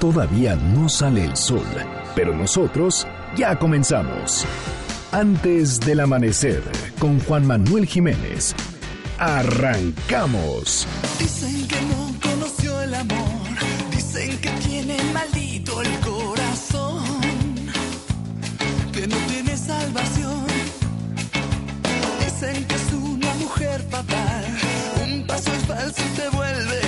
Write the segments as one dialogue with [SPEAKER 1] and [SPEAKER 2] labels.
[SPEAKER 1] Todavía no sale el sol, pero nosotros ya comenzamos. Antes del amanecer, con Juan Manuel Jiménez. Arrancamos.
[SPEAKER 2] Dicen que no conoció el amor, dicen que tiene maldito el corazón, que no tiene salvación. Dicen que es una mujer fatal, un paso es falso y te vuelve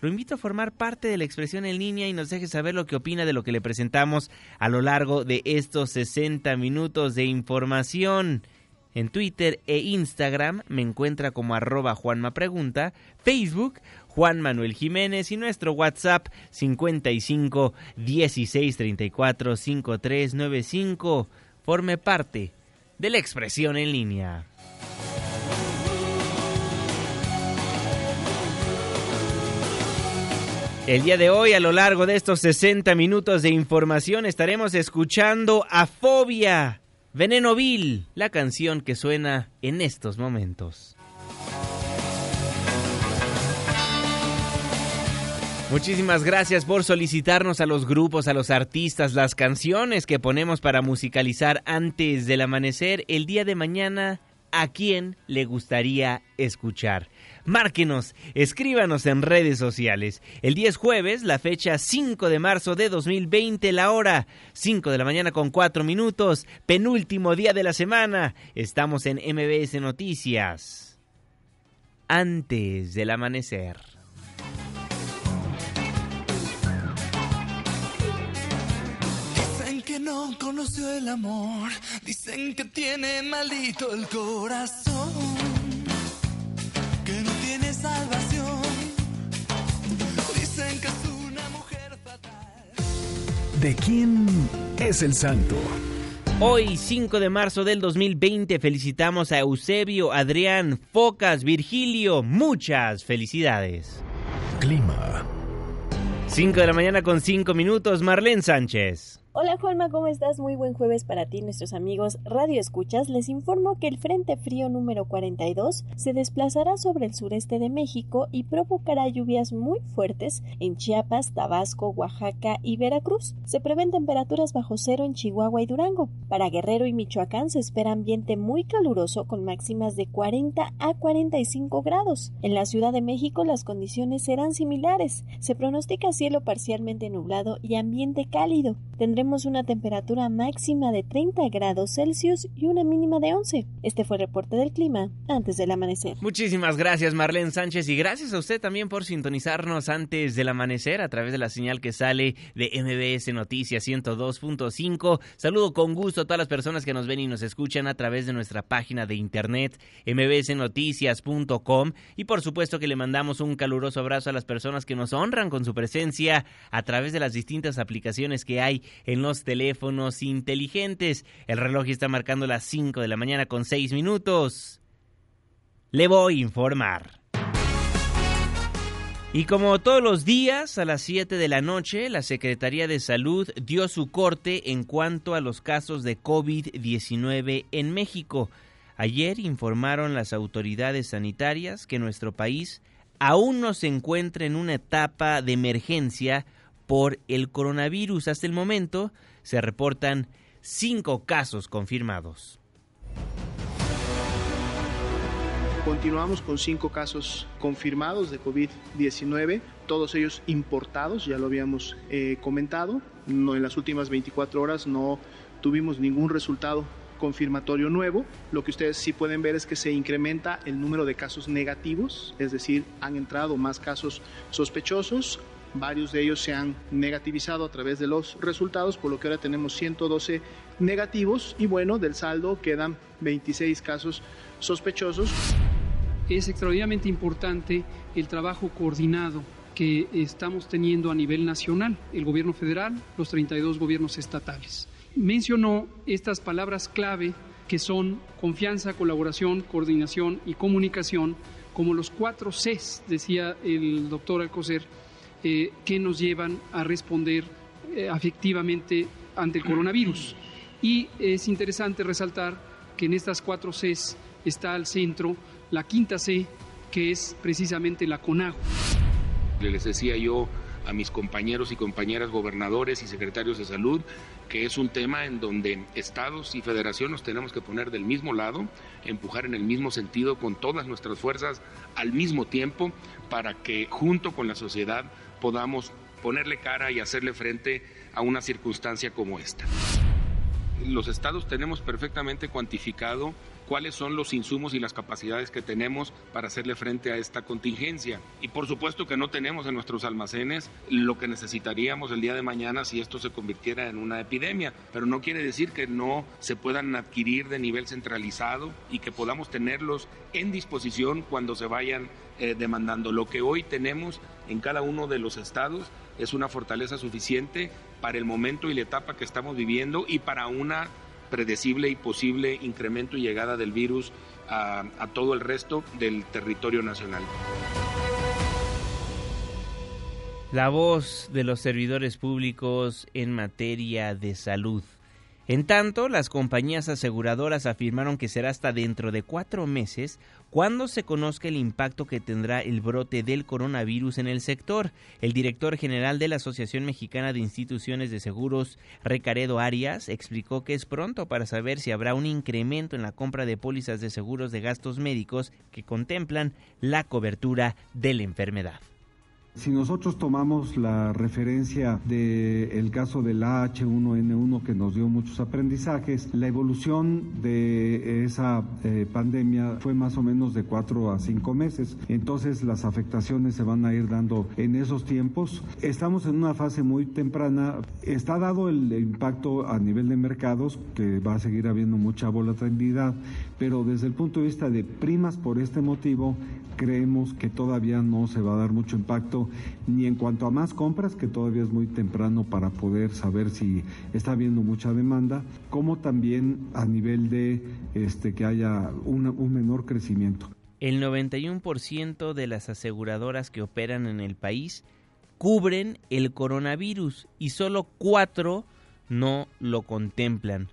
[SPEAKER 3] lo invito a formar parte de la expresión en línea y nos deje saber lo que opina de lo que le presentamos a lo largo de estos 60 minutos de información. En Twitter e Instagram me encuentra como arroba Juanma Pregunta, Facebook Juan Manuel Jiménez y nuestro WhatsApp 55 16 34 5395. Forme parte de la expresión en línea. El día de hoy, a lo largo de estos 60 minutos de información, estaremos escuchando a Fobia, Veneno Vil, la canción que suena en estos momentos. Muchísimas gracias por solicitarnos a los grupos, a los artistas, las canciones que ponemos para musicalizar antes del amanecer. El día de mañana, ¿a quién le gustaría escuchar? Márquenos, escríbanos en redes sociales. El día es jueves, la fecha 5 de marzo de 2020, la hora 5 de la mañana con 4 minutos, penúltimo día de la semana. Estamos en MBS Noticias. Antes del amanecer.
[SPEAKER 2] Dicen que no conoció el amor, dicen que tiene maldito el corazón, salvación. Dicen que es una mujer fatal.
[SPEAKER 1] ¿De quién es el santo?
[SPEAKER 3] Hoy, 5 de marzo del 2020, felicitamos a Eusebio, Adrián, Focas, Virgilio. Muchas felicidades.
[SPEAKER 1] Clima.
[SPEAKER 3] 5 de la mañana con 5 minutos, Marlene Sánchez.
[SPEAKER 4] Hola Juanma, ¿cómo estás? Muy buen jueves para ti, nuestros amigos Radio Escuchas. Les informo que el Frente Frío número 42 se desplazará sobre el sureste de México y provocará lluvias muy fuertes en Chiapas, Tabasco, Oaxaca y Veracruz. Se prevén temperaturas bajo cero en Chihuahua y Durango. Para Guerrero y Michoacán se espera ambiente muy caluroso con máximas de 40 a 45 grados. En la Ciudad de México las condiciones serán similares. Se pronostica cielo parcialmente nublado y ambiente cálido. Tendremos una temperatura máxima de 30 grados Celsius y una mínima de 11. Este fue el reporte del clima antes del amanecer.
[SPEAKER 3] Muchísimas gracias Marlene Sánchez y gracias a usted también por sintonizarnos antes del amanecer a través de la señal que sale de MBS Noticias 102.5. Saludo con gusto a todas las personas que nos ven y nos escuchan a través de nuestra página de internet mbsnoticias.com y por supuesto que le mandamos un caluroso abrazo a las personas que nos honran con su presencia a través de las distintas aplicaciones que hay en los teléfonos inteligentes. El reloj está marcando las 5 de la mañana con 6 minutos. Le voy a informar. Y como todos los días, a las 7 de la noche, la Secretaría de Salud dio su corte en cuanto a los casos de COVID-19 en México. Ayer informaron las autoridades sanitarias que nuestro país aún no se encuentra en una etapa de emergencia por el coronavirus. Hasta el momento se reportan cinco casos confirmados.
[SPEAKER 5] Continuamos con cinco casos confirmados de COVID-19, todos ellos importados, ya lo habíamos eh, comentado. En las últimas 24 horas no tuvimos ningún resultado confirmatorio nuevo. Lo que ustedes sí pueden ver es que se incrementa el número de casos negativos, es decir, han entrado más casos sospechosos. Varios de ellos se han negativizado a través de los resultados, por lo que ahora tenemos 112 negativos y bueno, del saldo quedan 26 casos sospechosos.
[SPEAKER 6] Es extraordinariamente importante el trabajo coordinado que estamos teniendo a nivel nacional, el gobierno federal, los 32 gobiernos estatales. Mencionó estas palabras clave que son confianza, colaboración, coordinación y comunicación, como los cuatro Cs, decía el doctor Alcocer, eh, que nos llevan a responder eh, afectivamente ante el coronavirus. Y es interesante resaltar que en estas cuatro Cs está al centro la quinta C, que es precisamente la CONAGO.
[SPEAKER 7] Les decía yo a mis compañeros y compañeras gobernadores y secretarios de salud que es un tema en donde estados y federación nos tenemos que poner del mismo lado, empujar en el mismo sentido con todas nuestras fuerzas al mismo tiempo para que junto con la sociedad podamos ponerle cara y hacerle frente a una circunstancia como esta. Los estados tenemos perfectamente cuantificado cuáles son los insumos y las capacidades que tenemos para hacerle frente a esta contingencia. Y por supuesto que no tenemos en nuestros almacenes lo que necesitaríamos el día de mañana si esto se convirtiera en una epidemia, pero no quiere decir que no se puedan adquirir de nivel centralizado y que podamos tenerlos en disposición cuando se vayan eh, demandando. Lo que hoy tenemos en cada uno de los estados es una fortaleza suficiente para el momento y la etapa que estamos viviendo y para una predecible y posible incremento y llegada del virus a, a todo el resto del territorio nacional.
[SPEAKER 3] La voz de los servidores públicos en materia de salud. En tanto, las compañías aseguradoras afirmaron que será hasta dentro de cuatro meses cuando se conozca el impacto que tendrá el brote del coronavirus en el sector. El director general de la Asociación Mexicana de Instituciones de Seguros, Recaredo Arias, explicó que es pronto para saber si habrá un incremento en la compra de pólizas de seguros de gastos médicos que contemplan la cobertura de la enfermedad.
[SPEAKER 8] Si nosotros tomamos la referencia del caso del H1N1 que nos dio muchos aprendizajes, la evolución de esa eh, pandemia fue más o menos de cuatro a cinco meses. Entonces las afectaciones se van a ir dando en esos tiempos. Estamos en una fase muy temprana. Está dado el impacto a nivel de mercados, que va a seguir habiendo mucha volatilidad, pero desde el punto de vista de primas por este motivo, creemos que todavía no se va a dar mucho impacto ni en cuanto a más compras, que todavía es muy temprano para poder saber si está habiendo mucha demanda, como también a nivel de este, que haya un menor crecimiento.
[SPEAKER 3] El 91% de las aseguradoras que operan en el país cubren el coronavirus y solo cuatro no lo contemplan.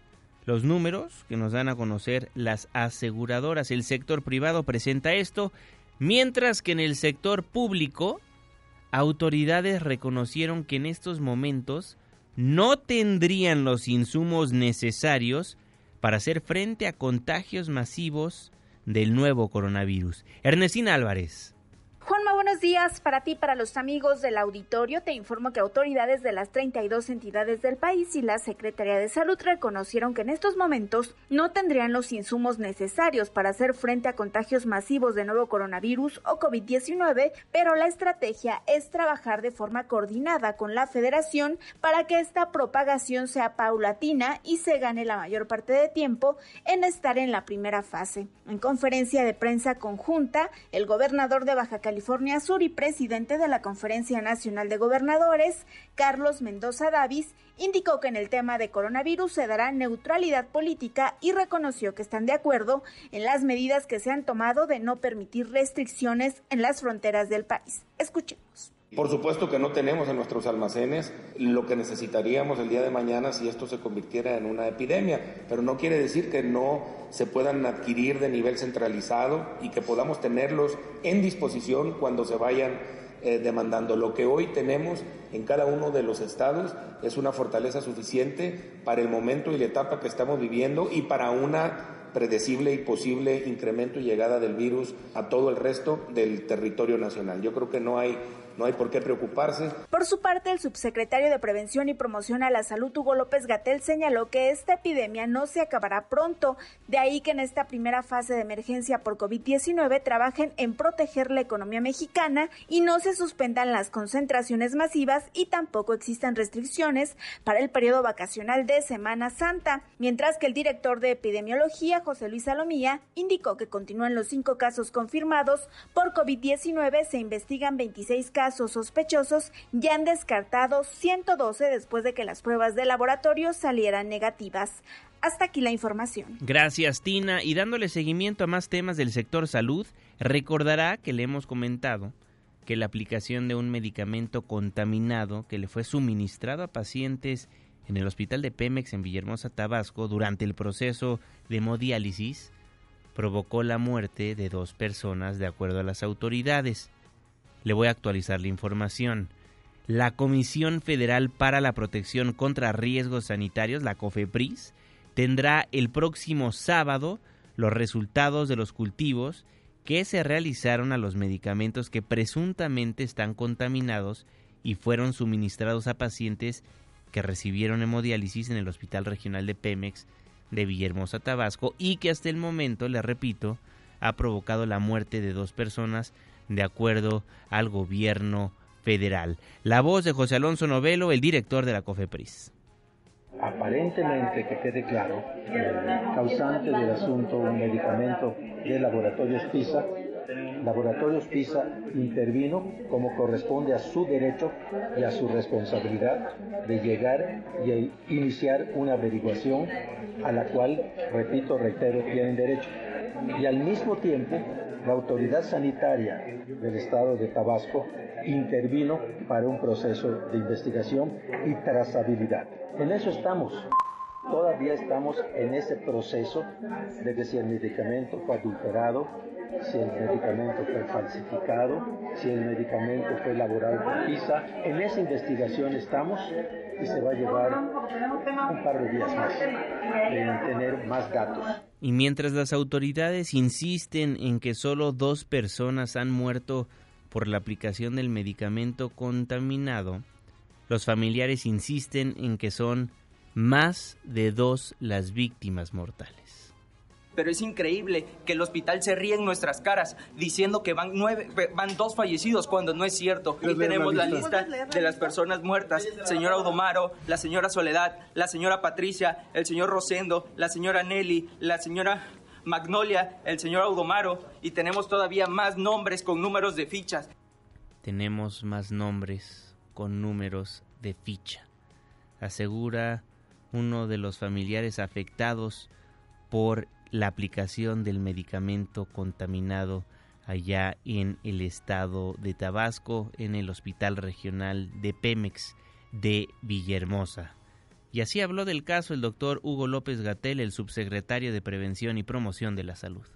[SPEAKER 3] Los números que nos dan a conocer las aseguradoras, el sector privado presenta esto Mientras que en el sector público, autoridades reconocieron que en estos momentos no tendrían los insumos necesarios para hacer frente a contagios masivos del nuevo coronavirus. Ernestina Álvarez.
[SPEAKER 9] Buenos días para ti, para los amigos del auditorio. Te informo que autoridades de las 32 entidades del país y la Secretaría de Salud reconocieron que en estos momentos no tendrían los insumos necesarios para hacer frente a contagios masivos de nuevo coronavirus o COVID-19, pero la estrategia es trabajar de forma coordinada con la federación para que esta propagación sea paulatina y se gane la mayor parte de tiempo en estar en la primera fase. En conferencia de prensa conjunta, el gobernador de Baja California Sur y presidente de la Conferencia Nacional de Gobernadores, Carlos Mendoza Davis, indicó que en el tema de coronavirus se dará neutralidad política y reconoció que están de acuerdo en las medidas que se han tomado de no permitir restricciones en las fronteras del país. Escuchemos.
[SPEAKER 7] Por supuesto que no tenemos en nuestros almacenes lo que necesitaríamos el día de mañana si esto se convirtiera en una epidemia, pero no quiere decir que no se puedan adquirir de nivel centralizado y que podamos tenerlos en disposición cuando se vayan eh, demandando. Lo que hoy tenemos en cada uno de los estados es una fortaleza suficiente para el momento y la etapa que estamos viviendo y para una predecible y posible incremento y llegada del virus a todo el resto del territorio nacional. Yo creo que no hay no hay por qué preocuparse.
[SPEAKER 9] Por su parte, el subsecretario de Prevención y Promoción a la Salud, Hugo López Gatel, señaló que esta epidemia no se acabará pronto. De ahí que en esta primera fase de emergencia por COVID-19 trabajen en proteger la economía mexicana y no se suspendan las concentraciones masivas y tampoco existan restricciones para el periodo vacacional de Semana Santa. Mientras que el director de epidemiología, José Luis Salomía, indicó que continúan los cinco casos confirmados por COVID-19, se investigan 26 casos casos sospechosos ya han descartado 112 después de que las pruebas de laboratorio salieran negativas. Hasta aquí la información.
[SPEAKER 3] Gracias, Tina. Y dándole seguimiento a más temas del sector salud, recordará que le hemos comentado que la aplicación de un medicamento contaminado que le fue suministrado a pacientes en el hospital de Pemex en Villahermosa, Tabasco, durante el proceso de hemodiálisis, provocó la muerte de dos personas de acuerdo a las autoridades. Le voy a actualizar la información. La Comisión Federal para la Protección contra Riesgos Sanitarios, la COFEPRIS, tendrá el próximo sábado los resultados de los cultivos que se realizaron a los medicamentos que presuntamente están contaminados y fueron suministrados a pacientes que recibieron hemodiálisis en el Hospital Regional de Pemex de Villahermosa, Tabasco, y que hasta el momento, le repito, ha provocado la muerte de dos personas, de acuerdo al gobierno federal. La voz de José Alonso Novelo, el director de la COFEPRIS.
[SPEAKER 10] Aparentemente, que quede claro, el causante del asunto, un medicamento de laboratorios PISA, Laboratorios PISA intervino como corresponde a su derecho y a su responsabilidad de llegar y iniciar una averiguación a la cual, repito, reitero, tienen derecho. Y al mismo tiempo la autoridad sanitaria del estado de Tabasco intervino para un proceso de investigación y trazabilidad. En eso estamos. Todavía estamos en ese proceso de que si el medicamento fue adulterado, si el medicamento fue falsificado, si el medicamento fue elaborado por PISA. En esa investigación estamos y se va a llevar un par de días más en tener más datos.
[SPEAKER 3] Y mientras las autoridades insisten en que solo dos personas han muerto por la aplicación del medicamento contaminado, los familiares insisten en que son más de dos las víctimas mortales
[SPEAKER 11] pero es increíble que el hospital se ríe en nuestras caras diciendo que van nueve, van dos fallecidos cuando no es cierto. Y tenemos la lista. de las personas muertas: señor Audomaro, la señora Soledad, la señora Patricia, el señor Rosendo, la señora Nelly, la señora Magnolia, el señor Audomaro, y tenemos todavía más nombres con números de fichas.
[SPEAKER 3] Tenemos más nombres con números de ficha, asegura uno de los familiares afectados por la aplicación del medicamento contaminado allá en el estado de Tabasco, en el Hospital Regional de Pemex de Villahermosa. Y así habló del caso el doctor Hugo López Gatel, el subsecretario de Prevención y Promoción de la Salud.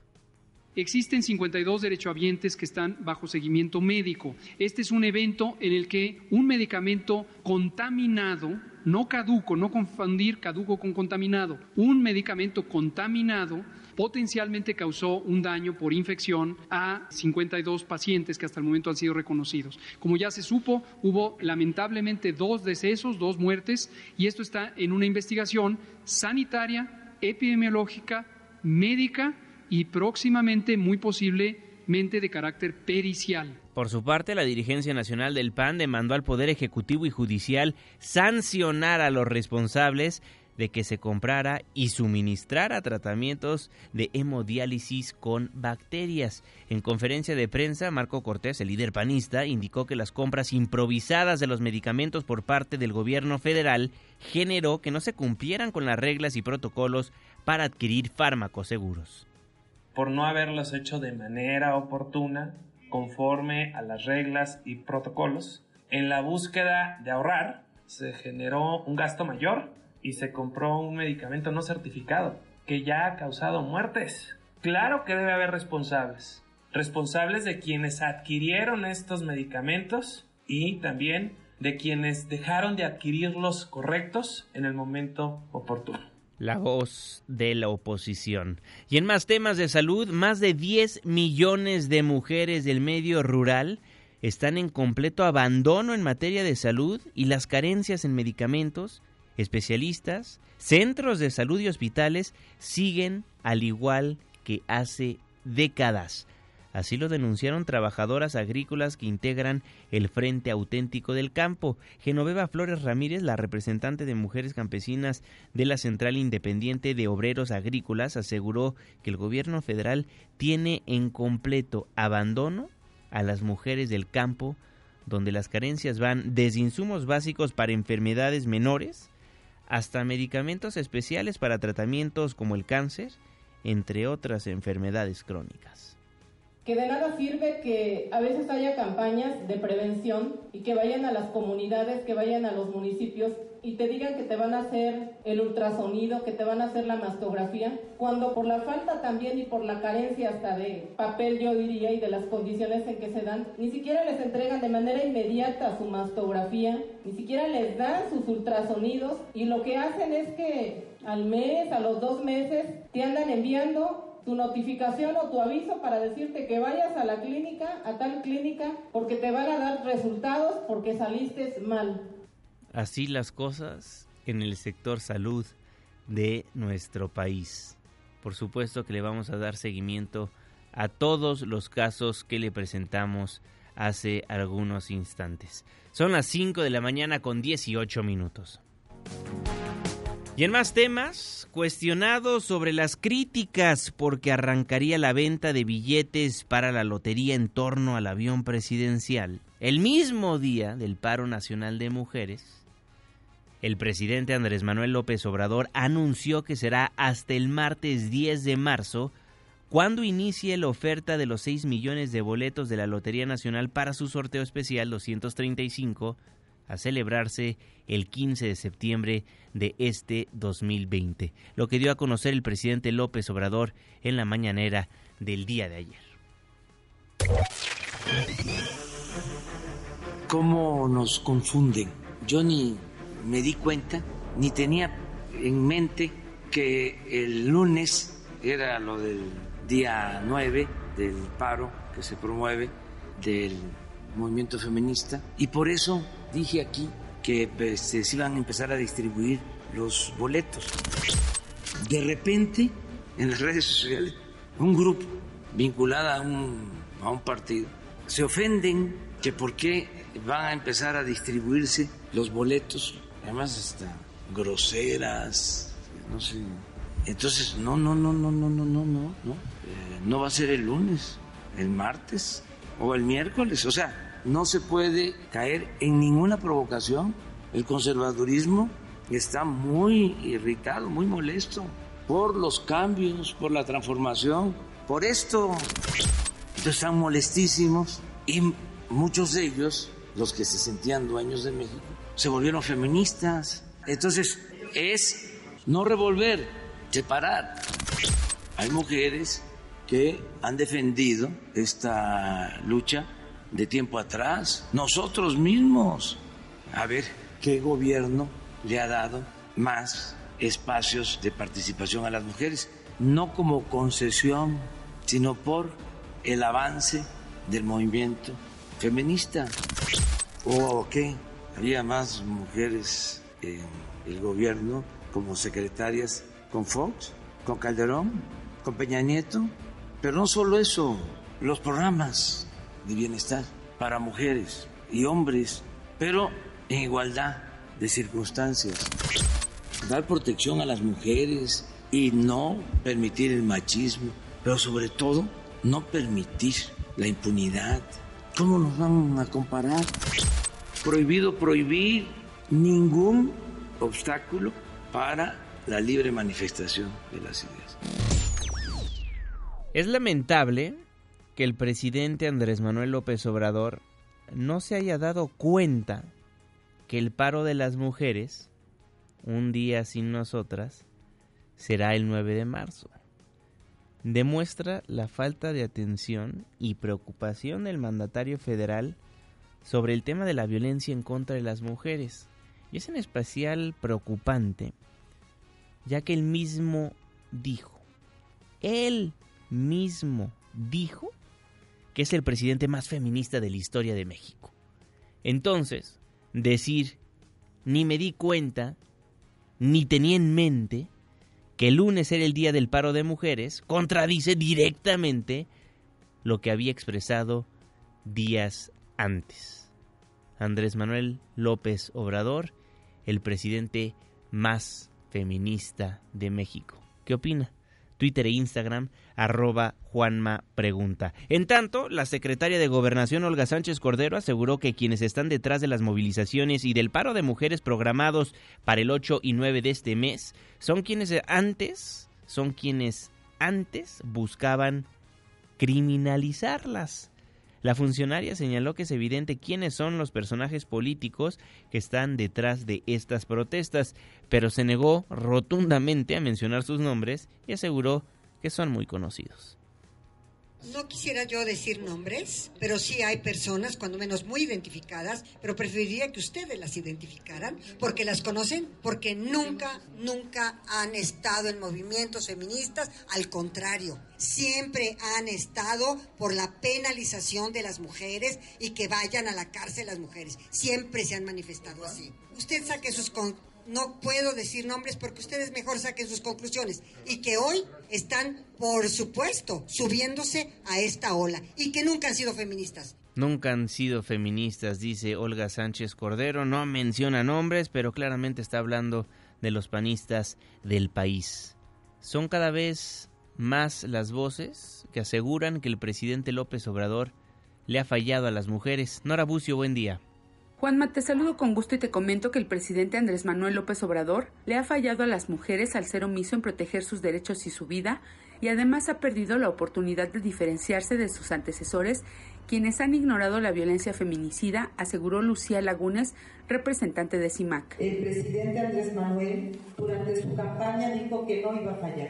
[SPEAKER 6] Existen 52 derechohabientes que están bajo seguimiento médico. Este es un evento en el que un medicamento contaminado, no caduco, no confundir caduco con contaminado, un medicamento contaminado potencialmente causó un daño por infección a 52 pacientes que hasta el momento han sido reconocidos. Como ya se supo, hubo lamentablemente dos decesos, dos muertes, y esto está en una investigación sanitaria, epidemiológica, médica, y próximamente, muy posiblemente, de carácter pericial.
[SPEAKER 3] Por su parte, la dirigencia nacional del PAN demandó al Poder Ejecutivo y Judicial sancionar a los responsables de que se comprara y suministrara tratamientos de hemodiálisis con bacterias. En conferencia de prensa, Marco Cortés, el líder panista, indicó que las compras improvisadas de los medicamentos por parte del gobierno federal generó que no se cumplieran con las reglas y protocolos para adquirir fármacos seguros
[SPEAKER 12] por no haberlos hecho de manera oportuna, conforme a las reglas y protocolos. En la búsqueda de ahorrar, se generó un gasto mayor y se compró un medicamento no certificado que ya ha causado muertes. Claro que debe haber responsables. Responsables de quienes adquirieron estos medicamentos y también de quienes dejaron de adquirirlos correctos en el momento oportuno.
[SPEAKER 3] La voz de la oposición. Y en más temas de salud, más de 10 millones de mujeres del medio rural están en completo abandono en materia de salud y las carencias en medicamentos, especialistas, centros de salud y hospitales siguen al igual que hace décadas. Así lo denunciaron trabajadoras agrícolas que integran el Frente Auténtico del Campo. Genoveva Flores Ramírez, la representante de mujeres campesinas de la Central Independiente de Obreros Agrícolas, aseguró que el gobierno federal tiene en completo abandono a las mujeres del campo, donde las carencias van desde insumos básicos para enfermedades menores hasta medicamentos especiales para tratamientos como el cáncer, entre otras enfermedades crónicas
[SPEAKER 13] que de nada sirve que a veces haya campañas de prevención y que vayan a las comunidades, que vayan a los municipios y te digan que te van a hacer el ultrasonido, que te van a hacer la mastografía, cuando por la falta también y por la carencia hasta de papel, yo diría, y de las condiciones en que se dan, ni siquiera les entregan de manera inmediata su mastografía, ni siquiera les dan sus ultrasonidos y lo que hacen es que al mes, a los dos meses, te andan enviando tu notificación o tu aviso para decirte que vayas a la clínica, a tal clínica, porque te van a dar resultados porque saliste mal.
[SPEAKER 3] Así las cosas en el sector salud de nuestro país. Por supuesto que le vamos a dar seguimiento a todos los casos que le presentamos hace algunos instantes. Son las 5 de la mañana con 18 minutos. Y en más temas, cuestionado sobre las críticas porque arrancaría la venta de billetes para la lotería en torno al avión presidencial, el mismo día del paro nacional de mujeres, el presidente Andrés Manuel López Obrador anunció que será hasta el martes 10 de marzo cuando inicie la oferta de los 6 millones de boletos de la Lotería Nacional para su sorteo especial 235 a celebrarse el 15 de septiembre de este 2020, lo que dio a conocer el presidente López Obrador en la mañanera del día de ayer.
[SPEAKER 14] ¿Cómo nos confunden? Yo ni me di cuenta, ni tenía en mente que el lunes era lo del día 9 del paro que se promueve del movimiento feminista y por eso dije aquí que pues, se iban a empezar a distribuir los boletos. De repente, en las redes sociales, un grupo vinculado a un, a un partido se ofenden que por qué van a empezar a distribuirse los boletos, además hasta groseras, no sé. Entonces, no, no, no, no, no, no, no, no, no. Eh, no va a ser el lunes, el martes o el miércoles. O sea, no se puede caer en ninguna provocación. El conservadurismo está muy irritado, muy molesto por los cambios, por la transformación, por esto. están molestísimos y muchos de ellos, los que se sentían dueños de México, se volvieron feministas. Entonces es no revolver, separar. Hay mujeres que han defendido esta lucha de tiempo atrás, nosotros mismos. A ver, ¿qué gobierno le ha dado más espacios de participación a las mujeres? No como concesión, sino por el avance del movimiento feminista. ¿O qué? Había más mujeres en el gobierno como secretarias con Fox, con Calderón, con Peña Nieto. Pero no solo eso, los programas de bienestar para mujeres y hombres, pero en igualdad de circunstancias. Dar protección a las mujeres y no permitir el machismo, pero sobre todo no permitir la impunidad. ¿Cómo nos van a comparar? Prohibido prohibir ningún obstáculo para la libre manifestación de las ideas.
[SPEAKER 3] Es lamentable que el presidente Andrés Manuel López Obrador no se haya dado cuenta que el paro de las mujeres, un día sin nosotras, será el 9 de marzo. Demuestra la falta de atención y preocupación del mandatario federal sobre el tema de la violencia en contra de las mujeres. Y es en especial preocupante, ya que él mismo dijo, él mismo dijo que es el presidente más feminista de la historia de México. Entonces, decir, ni me di cuenta, ni tenía en mente que el lunes era el día del paro de mujeres, contradice directamente lo que había expresado días antes. Andrés Manuel López Obrador, el presidente más feminista de México. ¿Qué opina? Twitter e Instagram, arroba Juanma Pregunta. En tanto, la secretaria de Gobernación Olga Sánchez Cordero aseguró que quienes están detrás de las movilizaciones y del paro de mujeres programados para el 8 y 9 de este mes son quienes antes, son quienes antes buscaban criminalizarlas. La funcionaria señaló que es evidente quiénes son los personajes políticos que están detrás de estas protestas, pero se negó rotundamente a mencionar sus nombres y aseguró que son muy conocidos.
[SPEAKER 15] No quisiera yo decir nombres, pero sí hay personas, cuando menos muy identificadas, pero preferiría que ustedes las identificaran, porque las conocen, porque nunca, nunca han estado en movimientos feministas, al contrario, siempre han estado por la penalización de las mujeres y que vayan a la cárcel las mujeres, siempre se han manifestado así. Usted saque sus no puedo decir nombres porque ustedes mejor saquen sus conclusiones y que hoy están, por supuesto, subiéndose a esta ola y que nunca han sido feministas.
[SPEAKER 3] Nunca han sido feministas, dice Olga Sánchez Cordero. No menciona nombres, pero claramente está hablando de los panistas del país. Son cada vez más las voces que aseguran que el presidente López Obrador le ha fallado a las mujeres. Nora Bucio, buen día.
[SPEAKER 16] Juanma, te saludo con gusto y te comento que el presidente Andrés Manuel López Obrador le ha fallado a las mujeres al ser omiso en proteger sus derechos y su vida, y además ha perdido la oportunidad de diferenciarse de sus antecesores, quienes han ignorado la violencia feminicida, aseguró Lucía Lagunes, representante de CIMAC.
[SPEAKER 17] El presidente Andrés Manuel durante su campaña dijo que no iba a fallar.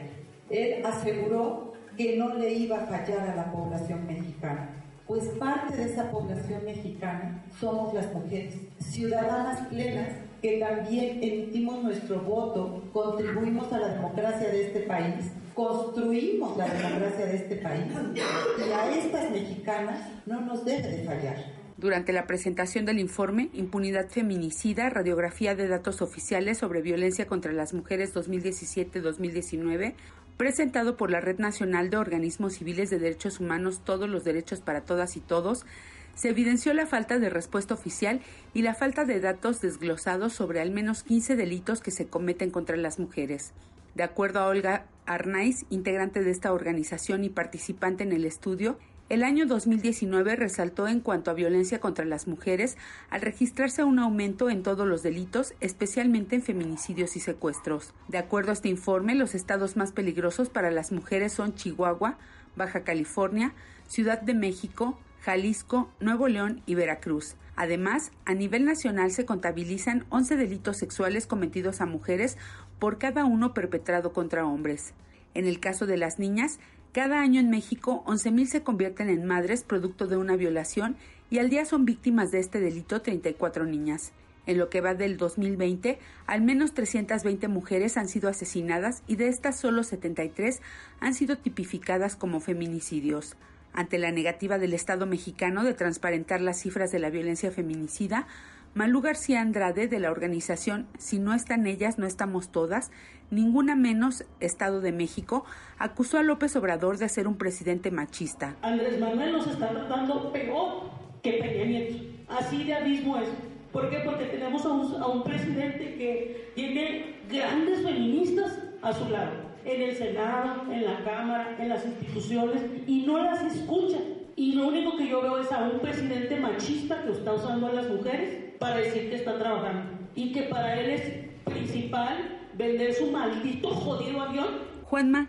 [SPEAKER 17] Él aseguró que no le iba a fallar a la población mexicana pues parte de esa población mexicana somos las mujeres, ciudadanas plenas que también emitimos nuestro voto, contribuimos a la democracia de este país, construimos la democracia de este país y a estas mexicanas no nos debe de fallar.
[SPEAKER 16] Durante la presentación del informe Impunidad Feminicida, Radiografía de Datos Oficiales sobre Violencia contra las Mujeres 2017-2019, presentado por la Red Nacional de Organismos Civiles de Derechos Humanos Todos los Derechos para Todas y Todos, se evidenció la falta de respuesta oficial y la falta de datos desglosados sobre al menos 15 delitos que se cometen contra las mujeres. De acuerdo a Olga Arnaiz, integrante de esta organización y participante en el estudio, el año 2019 resaltó en cuanto a violencia contra las mujeres al registrarse un aumento en todos los delitos, especialmente en feminicidios y secuestros. De acuerdo a este informe, los estados más peligrosos para las mujeres son Chihuahua, Baja California, Ciudad de México, Jalisco, Nuevo León y Veracruz. Además, a nivel nacional se contabilizan 11 delitos sexuales cometidos a mujeres por cada uno perpetrado contra hombres. En el caso de las niñas, cada año en México, 11.000 se convierten en madres producto de una violación y al día son víctimas de este delito 34 niñas. En lo que va del 2020, al menos 320 mujeres han sido asesinadas y de estas solo 73 han sido tipificadas como feminicidios. Ante la negativa del Estado mexicano de transparentar las cifras de la violencia feminicida, Malú García Andrade de la organización Si no están ellas, no estamos todas, ninguna menos Estado de México, acusó a López Obrador de ser un presidente machista.
[SPEAKER 18] Andrés Manuel nos está tratando peor que Peña Nieto. Así de abismo es. ¿Por qué? Porque tenemos a un, a un presidente que tiene grandes feministas a su lado, en el Senado, en la Cámara, en las instituciones, y no las escucha. Y lo único que yo veo es a un presidente machista que está usando a las mujeres para decir que está trabajando y que para él es principal vender su maldito jodido avión.
[SPEAKER 16] Juanma,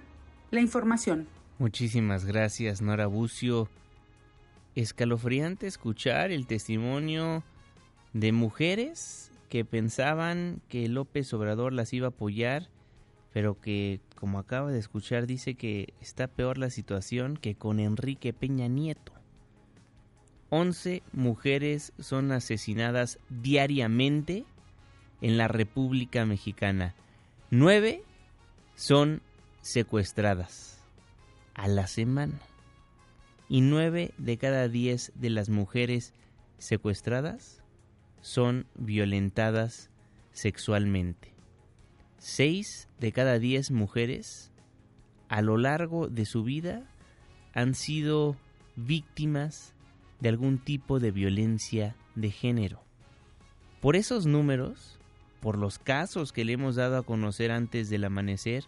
[SPEAKER 16] la información.
[SPEAKER 3] Muchísimas gracias, Nora Bucio. Escalofriante escuchar el testimonio de mujeres que pensaban que López Obrador las iba a apoyar, pero que, como acaba de escuchar, dice que está peor la situación que con Enrique Peña Nieto. 11 mujeres son asesinadas diariamente en la República Mexicana. 9 son secuestradas a la semana. Y nueve de cada diez de las mujeres secuestradas son violentadas sexualmente. Seis de cada diez mujeres a lo largo de su vida han sido víctimas de algún tipo de violencia de género. Por esos números, por los casos que le hemos dado a conocer antes del amanecer,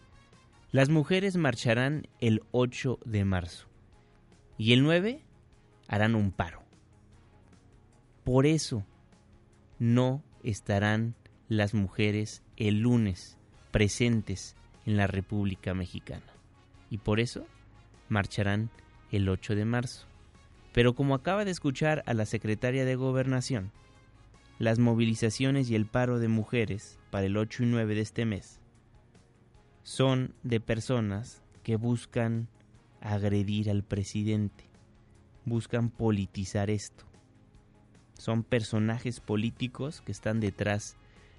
[SPEAKER 3] las mujeres marcharán el 8 de marzo y el 9 harán un paro. Por eso no estarán las mujeres el lunes presentes en la República Mexicana. Y por eso marcharán el 8 de marzo. Pero como acaba de escuchar a la secretaria de Gobernación, las movilizaciones y el paro de mujeres para el 8 y 9 de este mes son de personas que buscan agredir al presidente, buscan politizar esto. Son personajes políticos que están detrás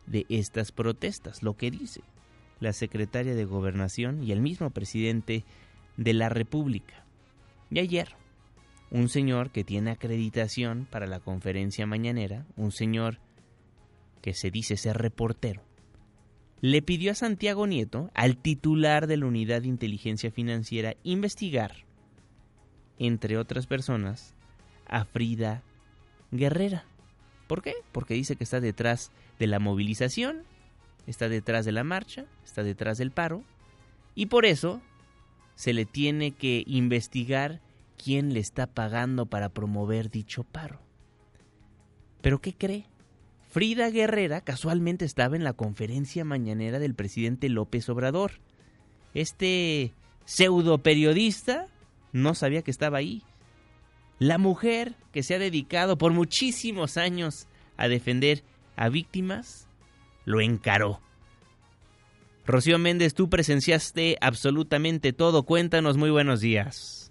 [SPEAKER 3] de estas protestas, lo que dice la secretaria de Gobernación y el mismo presidente de la República. Y ayer, un señor que tiene acreditación para la conferencia mañanera, un señor que se dice ser reportero, le pidió a Santiago Nieto, al titular de la Unidad de Inteligencia Financiera, investigar, entre otras personas, a Frida Guerrera. ¿Por qué? Porque dice que está detrás de la movilización, está detrás de la marcha, está detrás del paro, y por eso se le tiene que investigar quién le está pagando para promover dicho paro. ¿Pero qué cree? Frida Guerrera casualmente estaba en la conferencia mañanera del presidente López Obrador. Este pseudo periodista no sabía que estaba ahí. La mujer que se ha dedicado por muchísimos años a defender a víctimas lo encaró. Rocío Méndez, tú presenciaste absolutamente todo. Cuéntanos, muy buenos días.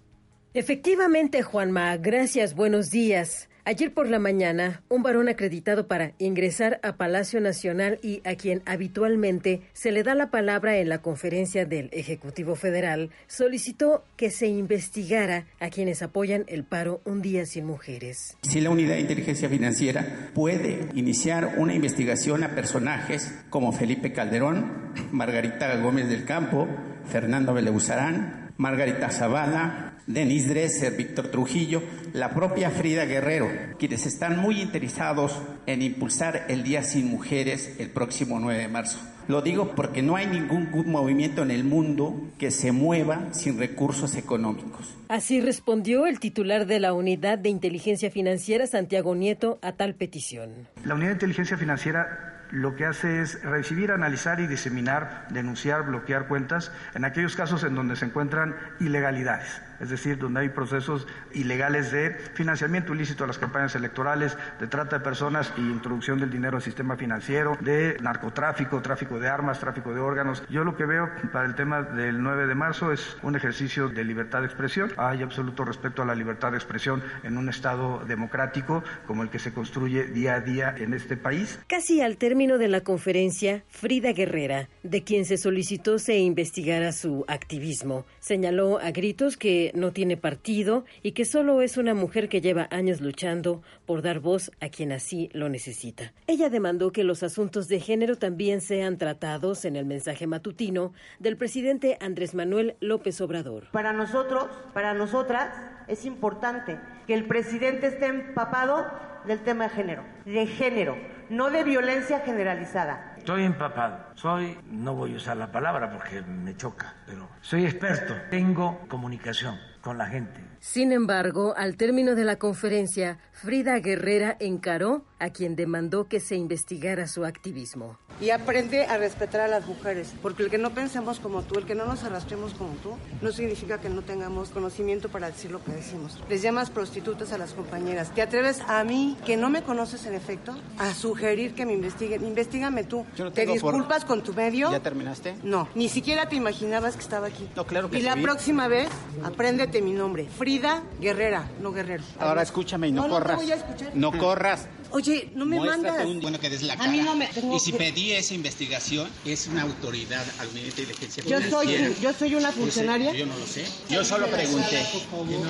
[SPEAKER 19] Efectivamente, Juanma, gracias, buenos días. Ayer por la mañana, un varón acreditado para ingresar a Palacio Nacional y a quien habitualmente se le da la palabra en la conferencia del Ejecutivo Federal, solicitó que se investigara a quienes apoyan el paro Un Día Sin Mujeres.
[SPEAKER 20] Si la Unidad de Inteligencia Financiera puede iniciar una investigación a personajes como Felipe Calderón, Margarita Gómez del Campo, Fernando Beleuzarán, Margarita Zavala, Denis Dresser, Víctor Trujillo, la propia Frida Guerrero, quienes están muy interesados en impulsar el Día Sin Mujeres el próximo 9 de marzo. Lo digo porque no hay ningún movimiento en el mundo que se mueva sin recursos económicos.
[SPEAKER 19] Así respondió el titular de la Unidad de Inteligencia Financiera, Santiago Nieto, a tal petición.
[SPEAKER 21] La Unidad de Inteligencia Financiera lo que hace es recibir, analizar y diseminar, denunciar, bloquear cuentas en aquellos casos en donde se encuentran ilegalidades es decir, donde hay procesos ilegales de financiamiento ilícito a las campañas electorales, de trata de personas y introducción del dinero al sistema financiero, de narcotráfico, tráfico de armas, tráfico de órganos. Yo lo que veo para el tema del 9 de marzo es un ejercicio de libertad de expresión. Hay absoluto respeto a la libertad de expresión en un Estado democrático como el que se construye día a día en este país.
[SPEAKER 19] Casi al término de la conferencia, Frida Guerrera, de quien se solicitó se investigara su activismo, señaló a gritos que no tiene partido y que solo es una mujer que lleva años luchando por dar voz a quien así lo necesita. Ella demandó que los asuntos de género también sean tratados en el mensaje matutino del presidente Andrés Manuel López Obrador.
[SPEAKER 22] Para nosotros, para nosotras, es importante que el presidente esté empapado del tema de género, de género, no de violencia generalizada.
[SPEAKER 14] Estoy empapado. Soy, no voy a usar la palabra porque me choca, pero soy experto. Tengo comunicación con la gente.
[SPEAKER 19] Sin embargo, al término de la conferencia, Frida Guerrera encaró a quien demandó que se investigara su activismo.
[SPEAKER 22] Y aprende a respetar a las mujeres, porque el que no pensemos como tú, el que no nos arrastremos como tú, no significa que no tengamos conocimiento para decir lo que decimos. Les llamas prostitutas a las compañeras. ¿Te atreves a mí, que no me conoces en efecto, a sugerir que me investiguen? Investígame tú. ¿Te disculpas con tu medio?
[SPEAKER 20] ¿Ya terminaste?
[SPEAKER 22] No, ni siquiera te imaginabas que estaba aquí.
[SPEAKER 20] No, claro que
[SPEAKER 22] Y la próxima vez, apréndete mi nombre. Frida Guerrera, no Guerrero.
[SPEAKER 20] Ahora escúchame y no,
[SPEAKER 22] No, no te
[SPEAKER 20] corras.
[SPEAKER 22] voy a escuchar.
[SPEAKER 20] No corras.
[SPEAKER 22] Oye, no me
[SPEAKER 23] Muéstrate
[SPEAKER 22] mandas.
[SPEAKER 23] un bueno que des la
[SPEAKER 22] A
[SPEAKER 23] cara.
[SPEAKER 22] mí no me- tengo
[SPEAKER 23] y si pedí esa investigación, es una autoridad al nivel de inteligencia
[SPEAKER 22] Yo soy, yo soy una funcionaria.
[SPEAKER 23] Yo no lo sé. Yo solo pregunté.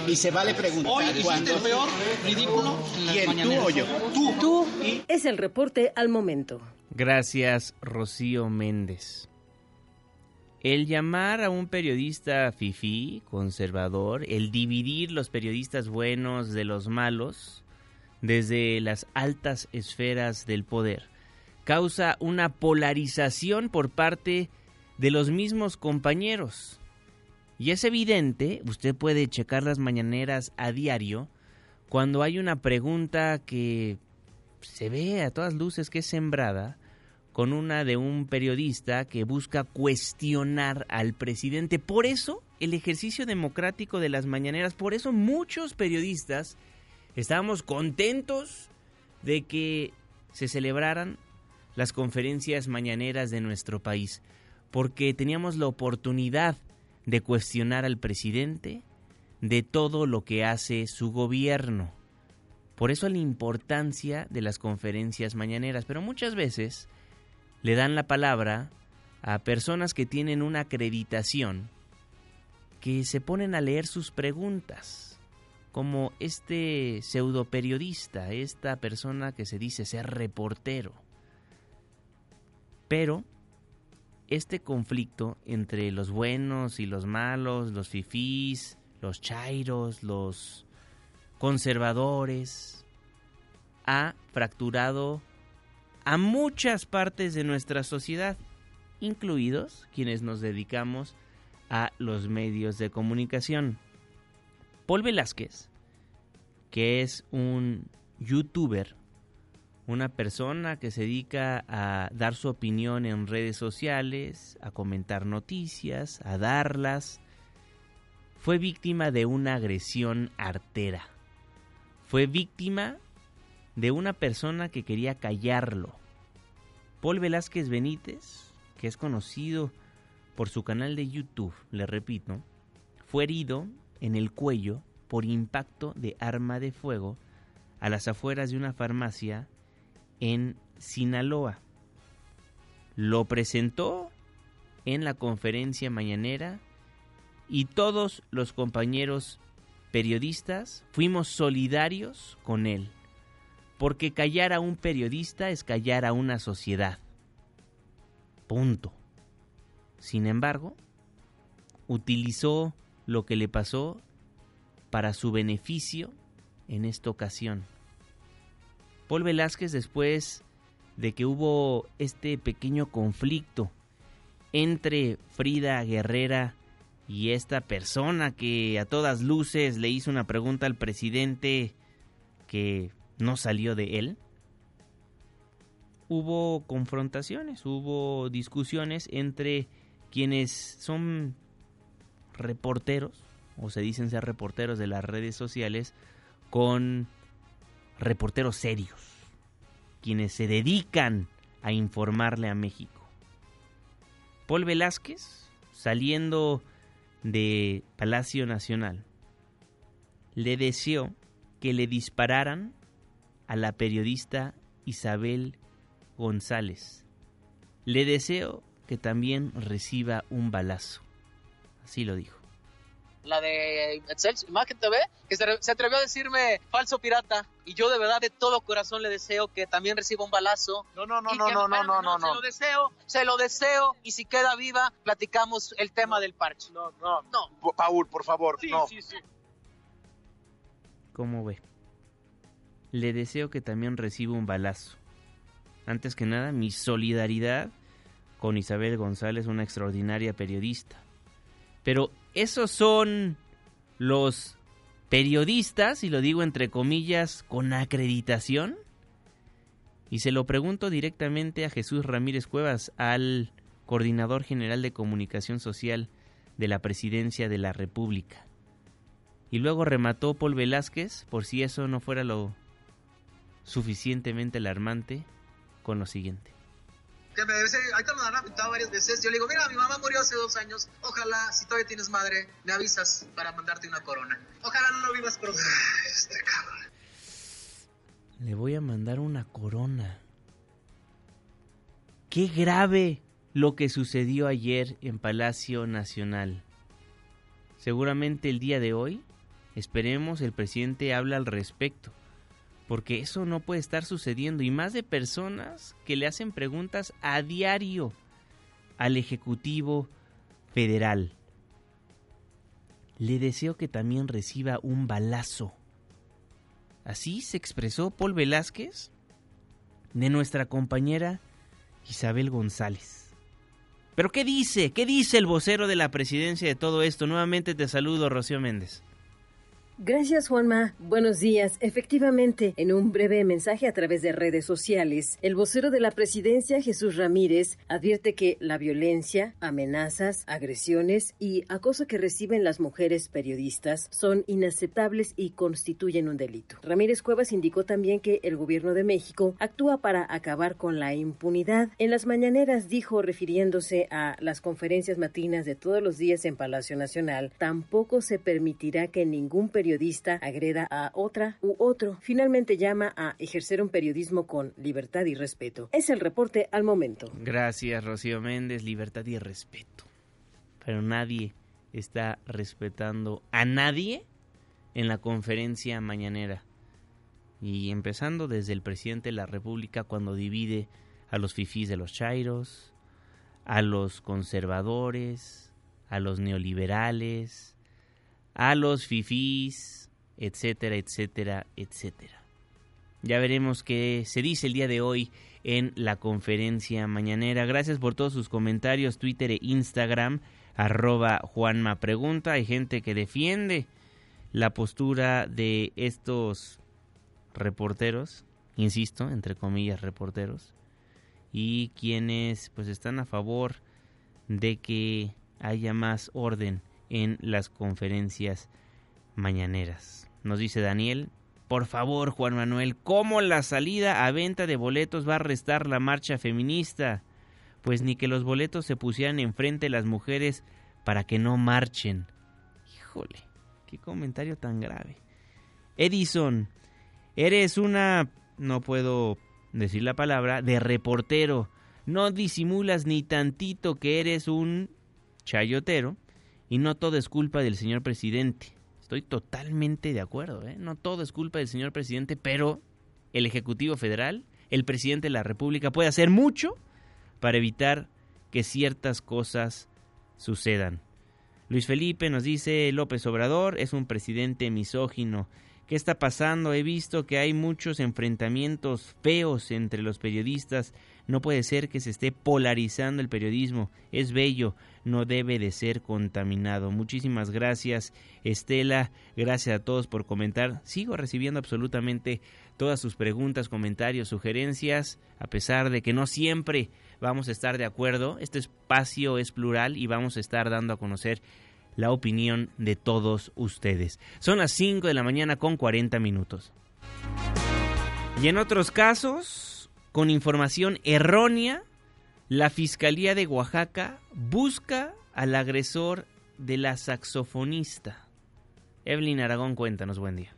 [SPEAKER 23] Y se vale preguntar
[SPEAKER 24] Hoy hiciste
[SPEAKER 23] cuando...
[SPEAKER 24] el peor ridículo las
[SPEAKER 23] ¿Quién, tú o yo?
[SPEAKER 24] Tú.
[SPEAKER 22] Tú.
[SPEAKER 19] Es el reporte al momento.
[SPEAKER 3] Gracias, Rocío Méndez. El llamar a un periodista fifí, conservador, el dividir los periodistas buenos de los malos desde las altas esferas del poder, causa una polarización por parte de los mismos compañeros. Y es evidente, usted puede checar las mañaneras a diario, cuando hay una pregunta que se ve a todas luces que es sembrada con una de un periodista que busca cuestionar al presidente. Por eso el ejercicio democrático de las mañaneras, por eso muchos periodistas estábamos contentos de que se celebraran las conferencias mañaneras de nuestro país, porque teníamos la oportunidad de cuestionar al presidente de todo lo que hace su gobierno. Por eso la importancia de las conferencias mañaneras, pero muchas veces le dan la palabra a personas que tienen una acreditación que se ponen a leer sus preguntas, como este pseudo periodista, esta persona que se dice ser reportero. Pero este conflicto entre los buenos y los malos, los fifís, los chairos, los conservadores, ha fracturado a muchas partes de nuestra sociedad, incluidos quienes nos dedicamos a los medios de comunicación. Paul Velázquez, que es un youtuber, una persona que se dedica a dar su opinión en redes sociales, a comentar noticias, a darlas, fue víctima de una agresión artera. Fue víctima de una persona que quería callarlo. Paul Velázquez Benítez, que es conocido por su canal de YouTube, le repito, fue herido en el cuello por impacto de arma de fuego a las afueras de una farmacia en Sinaloa. Lo presentó en la conferencia mañanera y todos los compañeros periodistas fuimos solidarios con él, porque callar a un periodista es callar a una sociedad. Punto. Sin embargo, utilizó lo que le pasó para su beneficio en esta ocasión. Paul Velázquez después de que hubo este pequeño conflicto entre Frida Guerrera y esta persona que a todas luces le hizo una pregunta al presidente que no salió de él, hubo confrontaciones, hubo discusiones entre quienes son reporteros, o se dicen ser reporteros de las redes sociales, con reporteros serios, quienes se dedican a informarle a México. Paul Velázquez, saliendo de Palacio Nacional, le deseó que le dispararan a la periodista Isabel González. Le deseo que también reciba un balazo. Así lo dijo.
[SPEAKER 25] la de Excel, Imagen TV, que se, se atrevió a decirme falso pirata. Y yo de verdad de todo corazón le deseo que también reciba un balazo. No, no,
[SPEAKER 24] no, no, no, no, no, no,
[SPEAKER 25] Se lo deseo, se lo deseo. Y si queda viva, platicamos el tema del parche. No, no, no.
[SPEAKER 24] Paul, por favor,
[SPEAKER 25] Sí,
[SPEAKER 24] no.
[SPEAKER 25] sí, sí.
[SPEAKER 3] ¿Cómo ve? Le deseo que también reciba un balazo. Antes que nada, mi solidaridad con Isabel González, una extraordinaria periodista. Pero esos son los periodistas, y lo digo entre comillas, con acreditación. Y se lo pregunto directamente a Jesús Ramírez Cuevas, al coordinador general de comunicación social de la presidencia de la República. Y luego remató Paul Velázquez, por si eso no fuera lo suficientemente alarmante, con lo siguiente.
[SPEAKER 25] Que me dice, ahorita me lo han apuntado varias veces. Yo le digo, mira, mi mamá murió hace dos años. Ojalá, si todavía tienes madre, me avisas para mandarte una corona. Ojalá no lo vivas pronto. Este cabrón.
[SPEAKER 3] le voy a mandar una corona. Qué grave lo que sucedió ayer en Palacio Nacional. Seguramente el día de hoy, esperemos, el presidente habla al respecto, porque eso no puede estar sucediendo y más de personas que le hacen preguntas a diario al Ejecutivo Federal. Le deseo que también reciba un balazo. Así se expresó Paul Velázquez de nuestra compañera Isabel González. Pero ¿qué dice? ¿Qué dice el vocero de la presidencia de todo esto? Nuevamente te saludo, Rocío Méndez.
[SPEAKER 19] Gracias, Juanma. Buenos días. Efectivamente, en un breve mensaje a través de redes sociales, el vocero de la presidencia, Jesús Ramírez, advierte que la violencia, amenazas, agresiones y acoso que reciben las mujeres periodistas son inaceptables y constituyen un delito. Ramírez Cuevas indicó también que el gobierno de México actúa para acabar con la impunidad. En las mañaneras dijo, refiriéndose a las conferencias matinas de todos los días en Palacio Nacional, tampoco se permitirá que ningún periodista periodista agreda a otra u otro. Finalmente llama a ejercer un periodismo con libertad y respeto. Es el reporte al momento.
[SPEAKER 3] Gracias, Rocío Méndez. Libertad y respeto. Pero nadie está respetando a nadie en la conferencia mañanera. Y empezando desde el presidente de la República cuando divide a los fifís de los chairos, a los conservadores, a los neoliberales, a los fifís, etcétera, etcétera, etcétera. Ya veremos qué se dice el día de hoy en la conferencia mañanera. Gracias por todos sus comentarios, Twitter e Instagram, arroba Juanma Pregunta. Hay gente que defiende la postura de estos reporteros, insisto, entre comillas, reporteros, y quienes pues están a favor de que haya más orden en las conferencias mañaneras. Nos dice Daniel, por favor, Juan Manuel, ¿cómo la salida a venta de boletos va a restar la marcha feminista? Pues ni que los boletos se pusieran enfrente de las mujeres para que no marchen. Híjole, qué comentario tan grave. Edison, eres una, no puedo decir la palabra, de reportero. No disimulas ni tantito que eres un chayotero y no todo es culpa del señor presidente. Estoy totalmente de acuerdo, ¿eh? No todo es culpa del señor presidente, pero el Ejecutivo Federal, el presidente de la República puede hacer mucho para evitar que ciertas cosas sucedan. Luis Felipe nos dice López Obrador es un presidente misógino. ¿Qué está pasando? He visto que hay muchos enfrentamientos feos entre los periodistas no puede ser que se esté polarizando el periodismo. Es bello, no debe de ser contaminado. Muchísimas gracias, Estela. Gracias a todos por comentar. Sigo recibiendo absolutamente todas sus preguntas, comentarios, sugerencias, a pesar de que no siempre vamos a estar de acuerdo. Este espacio es plural y vamos a estar dando a conocer la opinión de todos ustedes. Son las 5 de la mañana con 40 minutos. Y en otros casos, con información errónea, la Fiscalía de Oaxaca busca al agresor de la saxofonista. Evelyn Aragón, cuéntanos, buen día.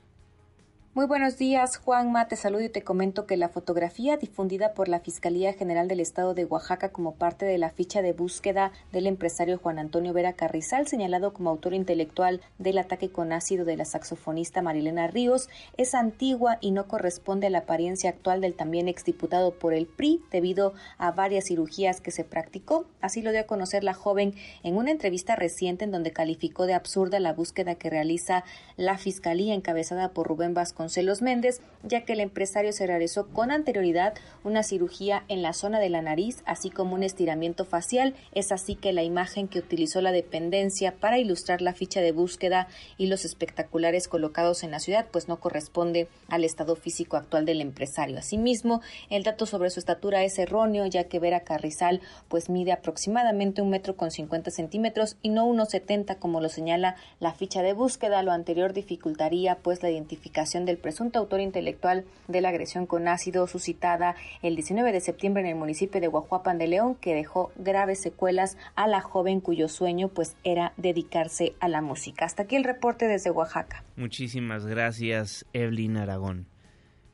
[SPEAKER 26] Muy buenos días, Juanma. Te saludo y te comento que la fotografía difundida por la Fiscalía General del Estado de Oaxaca como parte de la ficha de búsqueda del empresario Juan Antonio Vera Carrizal, señalado como autor intelectual del ataque con ácido de la saxofonista Marilena Ríos, es antigua y no corresponde a la apariencia actual del también exdiputado por el PRI debido a varias cirugías que se practicó. Así lo dio a conocer la joven en una entrevista reciente en donde calificó de absurda la búsqueda que realiza la Fiscalía encabezada por Rubén Vasconcelos Celos Méndez, ya que el empresario se realizó con anterioridad una cirugía en la zona de la nariz, así como un estiramiento facial. Es así que la imagen que utilizó la dependencia para ilustrar la ficha de búsqueda y los espectaculares colocados en la ciudad, pues no corresponde al estado físico actual del empresario. Asimismo, el dato sobre su estatura es erróneo, ya que Vera Carrizal pues mide aproximadamente un metro con 50 centímetros y no unos 70 como lo señala la ficha de búsqueda. Lo anterior dificultaría pues la identificación del presunto autor intelectual de la agresión con ácido suscitada el 19 de septiembre en el municipio de Guajuapan de León, que dejó graves secuelas a la joven cuyo sueño pues era dedicarse a la música. Hasta aquí el reporte desde Oaxaca.
[SPEAKER 3] Muchísimas gracias, Evelyn Aragón.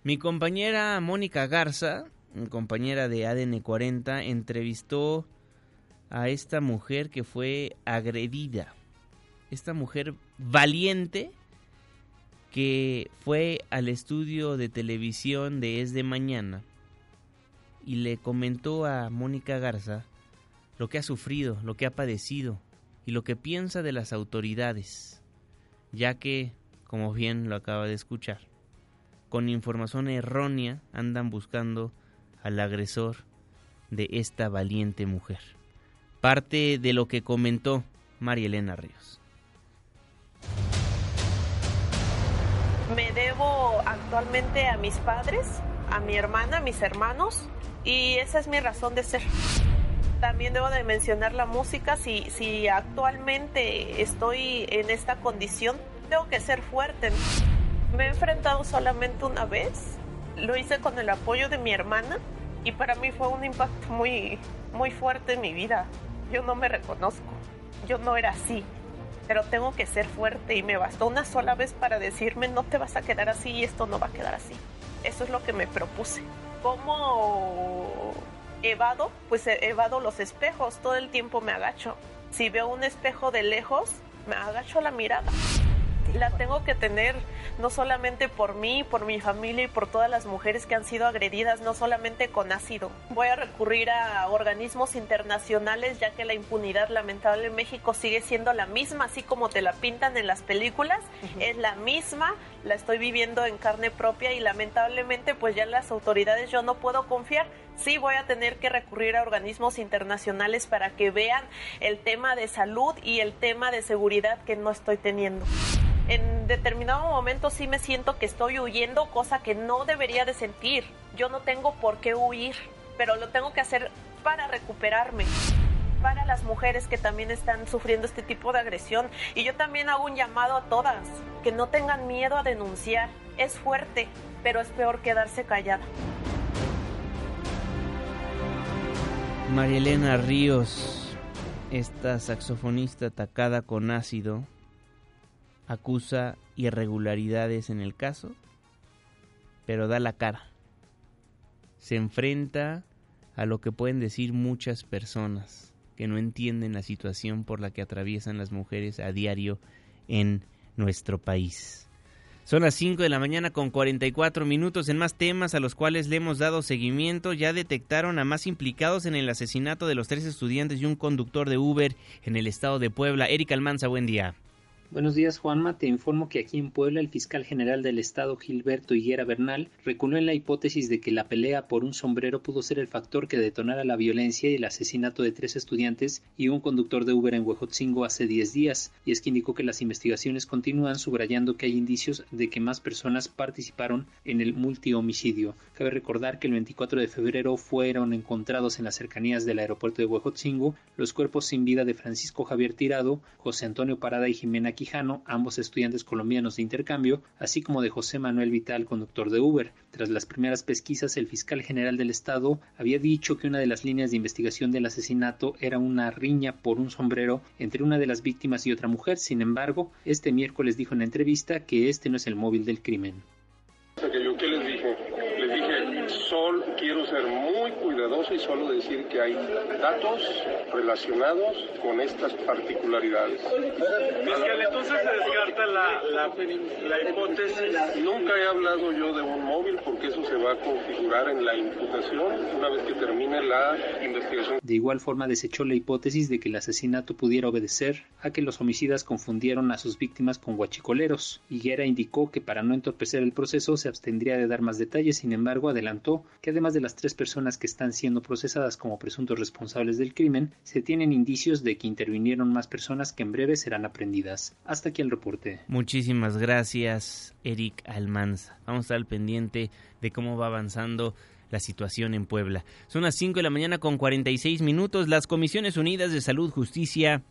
[SPEAKER 3] Mi compañera Mónica Garza, compañera de ADN 40, entrevistó a esta mujer que fue agredida. Esta mujer valiente que fue al estudio de televisión de Es de Mañana y le comentó a Mónica Garza lo que ha sufrido, lo que ha padecido y lo que piensa de las autoridades, ya que, como bien lo acaba de escuchar, con información errónea andan buscando al agresor de esta valiente mujer. Parte de lo que comentó María Elena Ríos.
[SPEAKER 27] Me debo actualmente a mis padres, a mi hermana, a mis hermanos, y esa es mi razón de ser. También debo de mencionar la música, si, si actualmente estoy en esta condición, tengo que ser fuerte. Me he enfrentado solamente una vez, lo hice con el apoyo de mi hermana y para mí fue un impacto muy, muy fuerte en mi vida. Yo no me reconozco, yo no era así, pero tengo que ser fuerte y me bastó una sola vez para decirme no te vas a quedar así y esto no va a quedar así. Eso es lo que me propuse. ¿Cómo evado? Pues evado los espejos, todo el tiempo me agacho. Si veo un espejo de lejos, me agacho la mirada la tengo que tener no solamente por mí, por mi familia y por todas las mujeres que han sido agredidas, no solamente con ácido. Voy a recurrir a organismos internacionales ya que la impunidad lamentable en México sigue siendo la misma, así como te la pintan en las películas, es la misma, la estoy viviendo en carne propia y lamentablemente pues ya las autoridades yo no puedo confiar. Sí voy a tener que recurrir a organismos internacionales para que vean el tema de salud y el tema de seguridad que no estoy teniendo en determinado momento sí me siento que estoy huyendo, cosa que no debería de sentir. Yo no tengo por qué huir, pero lo tengo que hacer para recuperarme para las mujeres que también están sufriendo este tipo de agresión. Y yo también hago un llamado a todas, que no tengan miedo a denunciar. Es fuerte, pero es peor quedarse callada.
[SPEAKER 3] María Elena Ríos, esta saxofonista atacada con ácido, acusa irregularidades en el caso, pero da la cara. Se enfrenta a lo que pueden decir muchas personas que no entienden la situación por la que atraviesan las mujeres a diario en nuestro país. Son las 5 de la mañana con 44 minutos en más temas a los cuales le hemos dado seguimiento. Ya detectaron a más implicados en el asesinato de los tres estudiantes y un conductor de Uber en el estado de Puebla. Erika Almanza, buen día.
[SPEAKER 28] Buenos días, Juanma. Te informo que aquí en Puebla el fiscal general del estado, Gilberto Higuera Bernal, reculó en la hipótesis de que la pelea por un sombrero pudo ser el factor que detonara la violencia y el asesinato de tres estudiantes y un conductor de Uber en Huejotzingo hace 10 días, y es que indicó que las investigaciones continúan subrayando que hay indicios de que más personas participaron en el multihomicidio. Cabe recordar que el 24 de febrero fueron encontrados en las cercanías del aeropuerto de Huejotzingo los cuerpos sin vida de Francisco Javier Tirado, José Antonio Parada y Jimena Ambos estudiantes colombianos de intercambio, así como de José Manuel Vital, conductor de Uber. Tras las primeras pesquisas, el fiscal general del Estado había dicho que una de las líneas de investigación del asesinato era una riña por un sombrero entre una de las víctimas y otra mujer. Sin embargo, este miércoles dijo en entrevista que este no es el móvil del crimen.
[SPEAKER 29] Solo quiero ser muy cuidadoso y solo decir que hay datos relacionados con estas particularidades.
[SPEAKER 30] Fiscal, entonces se descarta la, la, hipótesis.
[SPEAKER 29] Nunca he hablado yo de un móvil porque eso se va a configurar en la imputación una vez que termine la investigación.
[SPEAKER 28] De igual forma desechó la hipótesis de que el asesinato pudiera obedecer a que los homicidas confundieron a sus víctimas con guachicoleros. Higuera indicó que para no entorpecer el proceso se abstendría de dar más detalles, sin embargo adelantó que además de las tres personas que están siendo procesadas como presuntos responsables del crimen, se tienen indicios de que intervinieron más personas que en breve serán aprendidas. Hasta aquí el reporte.
[SPEAKER 3] Muchísimas gracias, Eric Almanza. Vamos a estar al pendiente de cómo va avanzando la situación en Puebla. Son las 5 de la mañana con 46 minutos. Las Comisiones Unidas de Salud, Justicia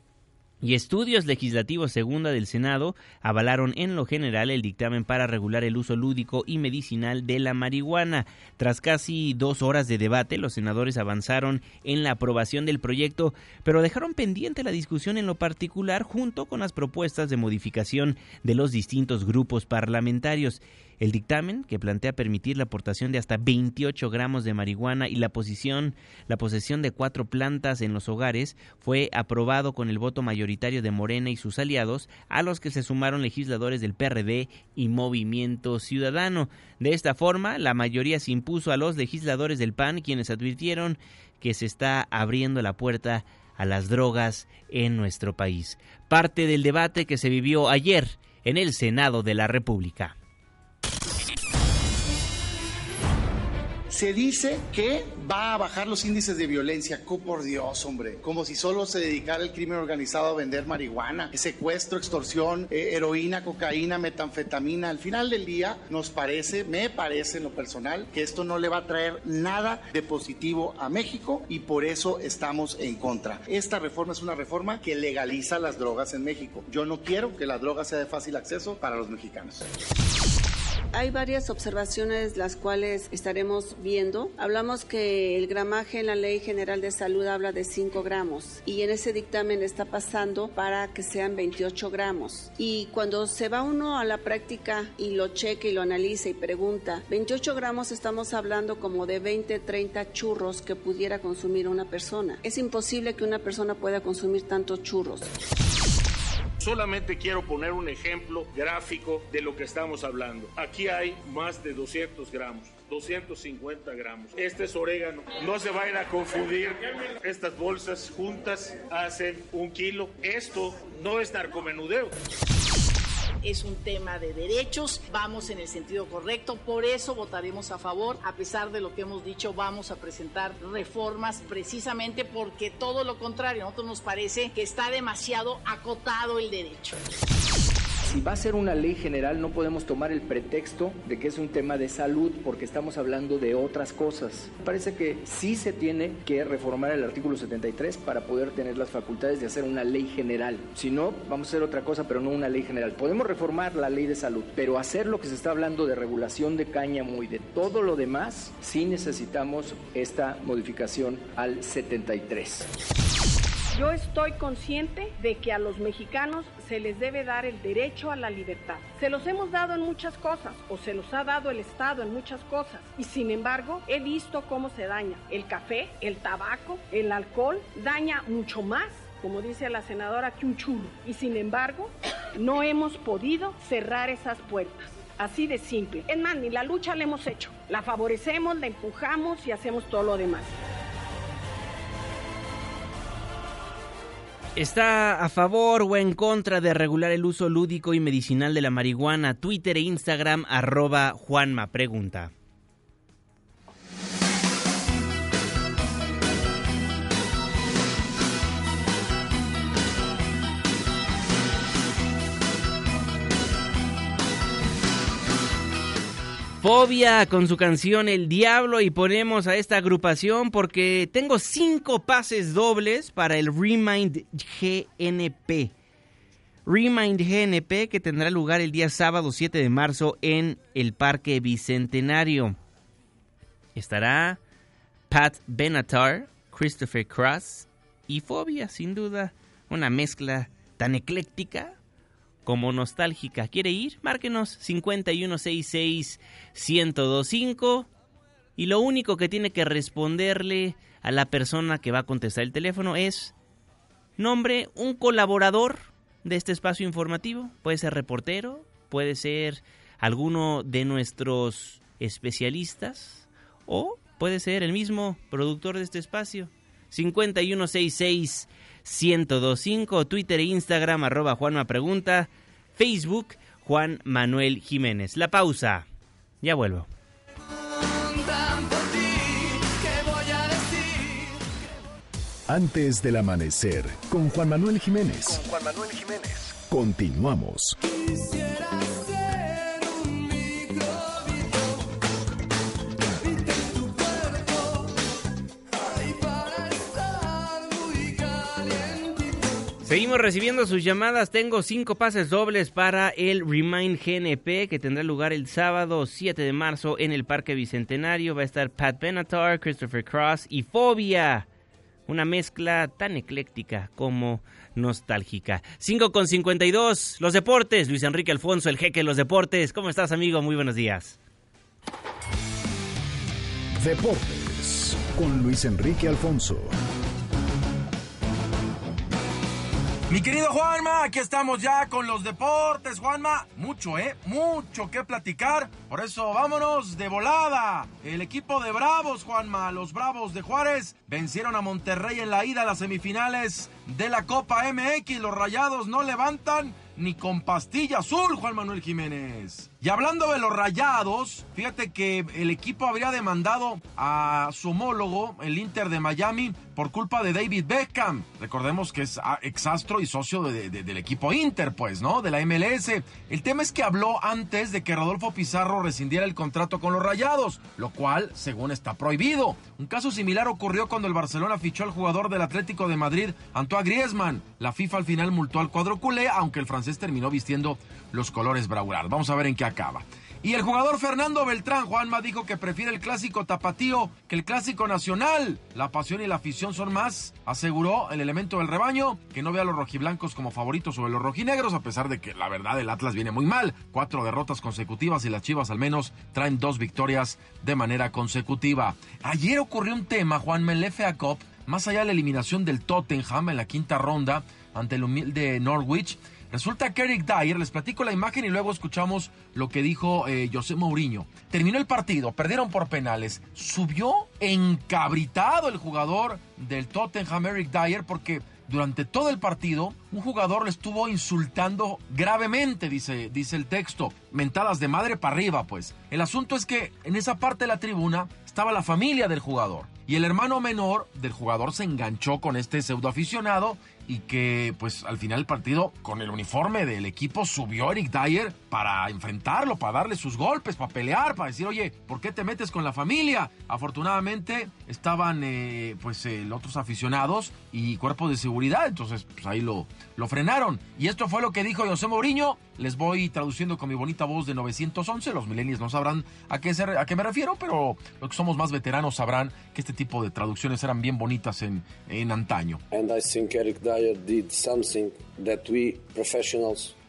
[SPEAKER 3] y Estudios Legislativos Segunda del Senado avalaron en lo general el dictamen para regular el uso lúdico y medicinal de la marihuana. Tras casi dos horas de debate, los senadores avanzaron en la aprobación del proyecto, pero dejaron pendiente la discusión en lo particular junto con las propuestas de modificación de los distintos grupos parlamentarios. El dictamen, que plantea permitir la aportación de hasta 28 gramos de marihuana y la, posición, la posesión de cuatro plantas en los hogares, fue aprobado con el voto mayoritario de Morena y sus aliados, a los que se sumaron legisladores del PRD y Movimiento Ciudadano. De esta forma, la mayoría se impuso a los legisladores del PAN, quienes advirtieron que se está abriendo la puerta a las drogas en nuestro país. Parte del debate que se vivió ayer en el Senado de la República.
[SPEAKER 31] Se dice que va a bajar los índices de violencia. ¡Cómo por Dios, hombre! Como si solo se dedicara el crimen organizado a vender marihuana, secuestro, extorsión, eh, heroína, cocaína, metanfetamina. Al final del día, nos parece, me parece en lo personal, que esto no le va a traer nada de positivo a México y por eso estamos en contra. Esta reforma es una reforma que legaliza las drogas en México. Yo no quiero que la droga sea de fácil acceso para los mexicanos.
[SPEAKER 32] Hay varias observaciones las cuales estaremos viendo. Hablamos que el gramaje en la Ley General de Salud habla de 5 gramos y en ese dictamen está pasando para que sean 28 gramos. Y cuando se va uno a la práctica y lo cheque y lo analiza y pregunta, 28 gramos estamos hablando como de 20, 30 churros que pudiera consumir una persona. Es imposible que una persona pueda consumir tantos churros.
[SPEAKER 33] Solamente quiero poner un ejemplo gráfico de lo que estamos hablando. Aquí hay más de 200 gramos. 250 gramos. Este es orégano. No se vayan a confundir. Estas bolsas juntas hacen un kilo. Esto no es narcomenudeo
[SPEAKER 34] es un tema de derechos, vamos en el sentido correcto, por eso votaremos a favor, a pesar de lo que hemos dicho, vamos a presentar reformas precisamente porque todo lo contrario, a nosotros nos parece que está demasiado acotado el derecho
[SPEAKER 35] si va a ser una ley general no podemos tomar el pretexto de que es un tema de salud porque estamos hablando de otras cosas. Parece que sí se tiene que reformar el artículo 73 para poder tener las facultades de hacer una ley general. Si no, vamos a hacer otra cosa, pero no una ley general. Podemos reformar la ley de salud, pero hacer lo que se está hablando de regulación de cáñamo y de todo lo demás, sí necesitamos esta modificación al 73.
[SPEAKER 36] Yo estoy consciente de que a los mexicanos se les debe dar el derecho a la libertad. Se los hemos dado en muchas cosas o se los ha dado el Estado en muchas cosas y sin embargo he visto cómo se daña. El café, el tabaco, el alcohol daña mucho más como dice la senadora, que un chulo. Y sin embargo, no hemos podido cerrar esas puertas. Así de simple. Es más, ni la lucha la hemos hecho. La favorecemos, la empujamos y hacemos todo lo demás.
[SPEAKER 3] ¿Está a favor o en contra de regular el uso lúdico y medicinal de la marihuana? Twitter e Instagram arroba Juanma Pregunta. Fobia con su canción El Diablo y ponemos a esta agrupación porque tengo cinco pases dobles para el Remind GNP. Remind GNP que tendrá lugar el día sábado 7 de marzo en el Parque Bicentenario. Estará Pat Benatar, Christopher Cross y Fobia, sin duda. Una mezcla tan ecléctica como nostálgica. ¿Quiere ir? Márquenos 5166-1025 y lo único que tiene que responderle a la persona que va a contestar el teléfono es nombre un colaborador de este espacio informativo. Puede ser reportero, puede ser alguno de nuestros especialistas o puede ser el mismo productor de este espacio. 5166 1025, Twitter e Instagram, arroba Juanma Pregunta, Facebook, Juan Manuel Jiménez. La pausa. Ya vuelvo.
[SPEAKER 37] Antes del amanecer, con Juan Manuel Jiménez.
[SPEAKER 38] Con Juan Manuel Jiménez.
[SPEAKER 37] Continuamos.
[SPEAKER 3] Seguimos recibiendo sus llamadas. Tengo cinco pases dobles para el Remind GNP que tendrá lugar el sábado 7 de marzo en el Parque Bicentenario. Va a estar Pat Benatar, Christopher Cross y Fobia. una mezcla tan ecléctica como nostálgica. 5 con 52, los deportes, Luis Enrique Alfonso, el jeque de los deportes. ¿Cómo estás, amigo? Muy buenos días.
[SPEAKER 39] Deportes con Luis Enrique Alfonso.
[SPEAKER 40] Mi querido Juanma, aquí estamos ya con los deportes, Juanma. Mucho, ¿eh? Mucho que platicar. Por eso vámonos de volada. El equipo de Bravos, Juanma, los Bravos de Juárez, vencieron a Monterrey en la ida a las semifinales de la Copa MX. Los Rayados no levantan ni con pastilla azul, Juan Manuel Jiménez. Y hablando de los rayados, fíjate que el equipo habría demandado a su homólogo, el Inter de Miami, por culpa de David Beckham. Recordemos que es exastro y socio del equipo Inter, pues, ¿no? De la MLS. El tema es que habló antes de que Rodolfo Pizarro rescindiera el contrato con los rayados, lo cual, según está prohibido. Un caso similar ocurrió cuando el Barcelona fichó al jugador del Atlético de Madrid, Antoine Griezmann. La FIFA al final multó al cuadro culé, aunque el francés terminó vistiendo los colores Braular. Vamos a ver en qué acaba. Y el jugador Fernando Beltrán, Juanma, dijo que prefiere el clásico tapatío que el clásico nacional. La pasión y la afición son más, aseguró el elemento del rebaño, que no ve a los rojiblancos como favoritos sobre los rojinegros, a pesar de que la verdad el Atlas viene muy mal. Cuatro derrotas consecutivas y las Chivas al menos traen dos victorias de manera consecutiva. Ayer ocurrió un tema, Juanma, en FA Cup, más allá de la eliminación del Tottenham en la quinta ronda ante el humilde Norwich Resulta que Eric Dyer, les platico la imagen y luego escuchamos lo que dijo eh, José Mourinho. Terminó el partido, perdieron por penales. Subió encabritado el jugador del Tottenham, Eric Dyer, porque durante todo el partido un jugador le estuvo insultando gravemente, dice, dice el texto. Mentadas de madre para arriba, pues. El asunto es que en esa parte de la tribuna estaba la familia del jugador. Y el hermano menor del jugador se enganchó con este pseudo aficionado y que pues al final del partido con el uniforme del equipo subió Eric Dyer para enfrentarlo, para darle sus golpes, para pelear, para decir, oye, ¿por qué te metes con la familia? Afortunadamente estaban eh, pues eh, los otros aficionados y cuerpos de seguridad, entonces pues ahí lo, lo frenaron. Y esto fue lo que dijo José Mourinho, les voy traduciendo con mi bonita voz de 911, los millennials no sabrán a qué, a qué me refiero, pero los que somos más veteranos sabrán que este tipo de traducciones eran bien bonitas en, en antaño.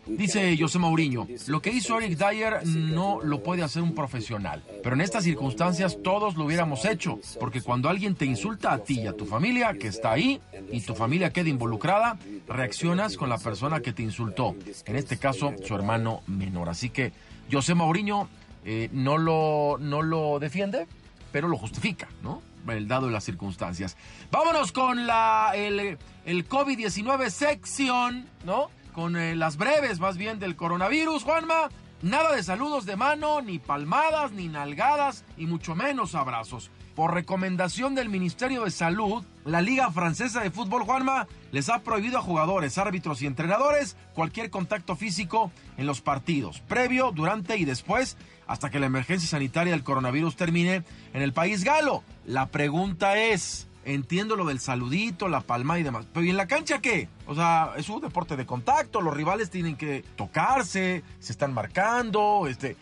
[SPEAKER 40] Dice José Mourinho, lo que hizo Eric Dyer no lo puede hacer un profesional, pero en estas circunstancias todos lo hubiéramos hecho, porque cuando alguien te insulta a ti y a tu familia que está ahí y tu familia queda involucrada, reaccionas con la persona que te insultó, en este caso su hermano menor. Así que José Mourinho eh, no, lo, no lo defiende, pero lo justifica, ¿no? el dado de las circunstancias. Vámonos con la el, el COVID-19 sección, ¿no? Con eh, las breves más bien del coronavirus, Juanma. Nada de saludos de mano, ni palmadas, ni nalgadas, y mucho menos abrazos. Por recomendación del Ministerio de Salud, la Liga Francesa de Fútbol Juanma les ha prohibido a jugadores, árbitros y entrenadores cualquier contacto físico en los partidos, previo, durante y después, hasta que la emergencia sanitaria del coronavirus termine en el país galo. La pregunta es, entiendo lo del saludito, la palma y demás, pero ¿y en la cancha qué? O sea, es un deporte de contacto, los rivales tienen que tocarse, se están marcando, este,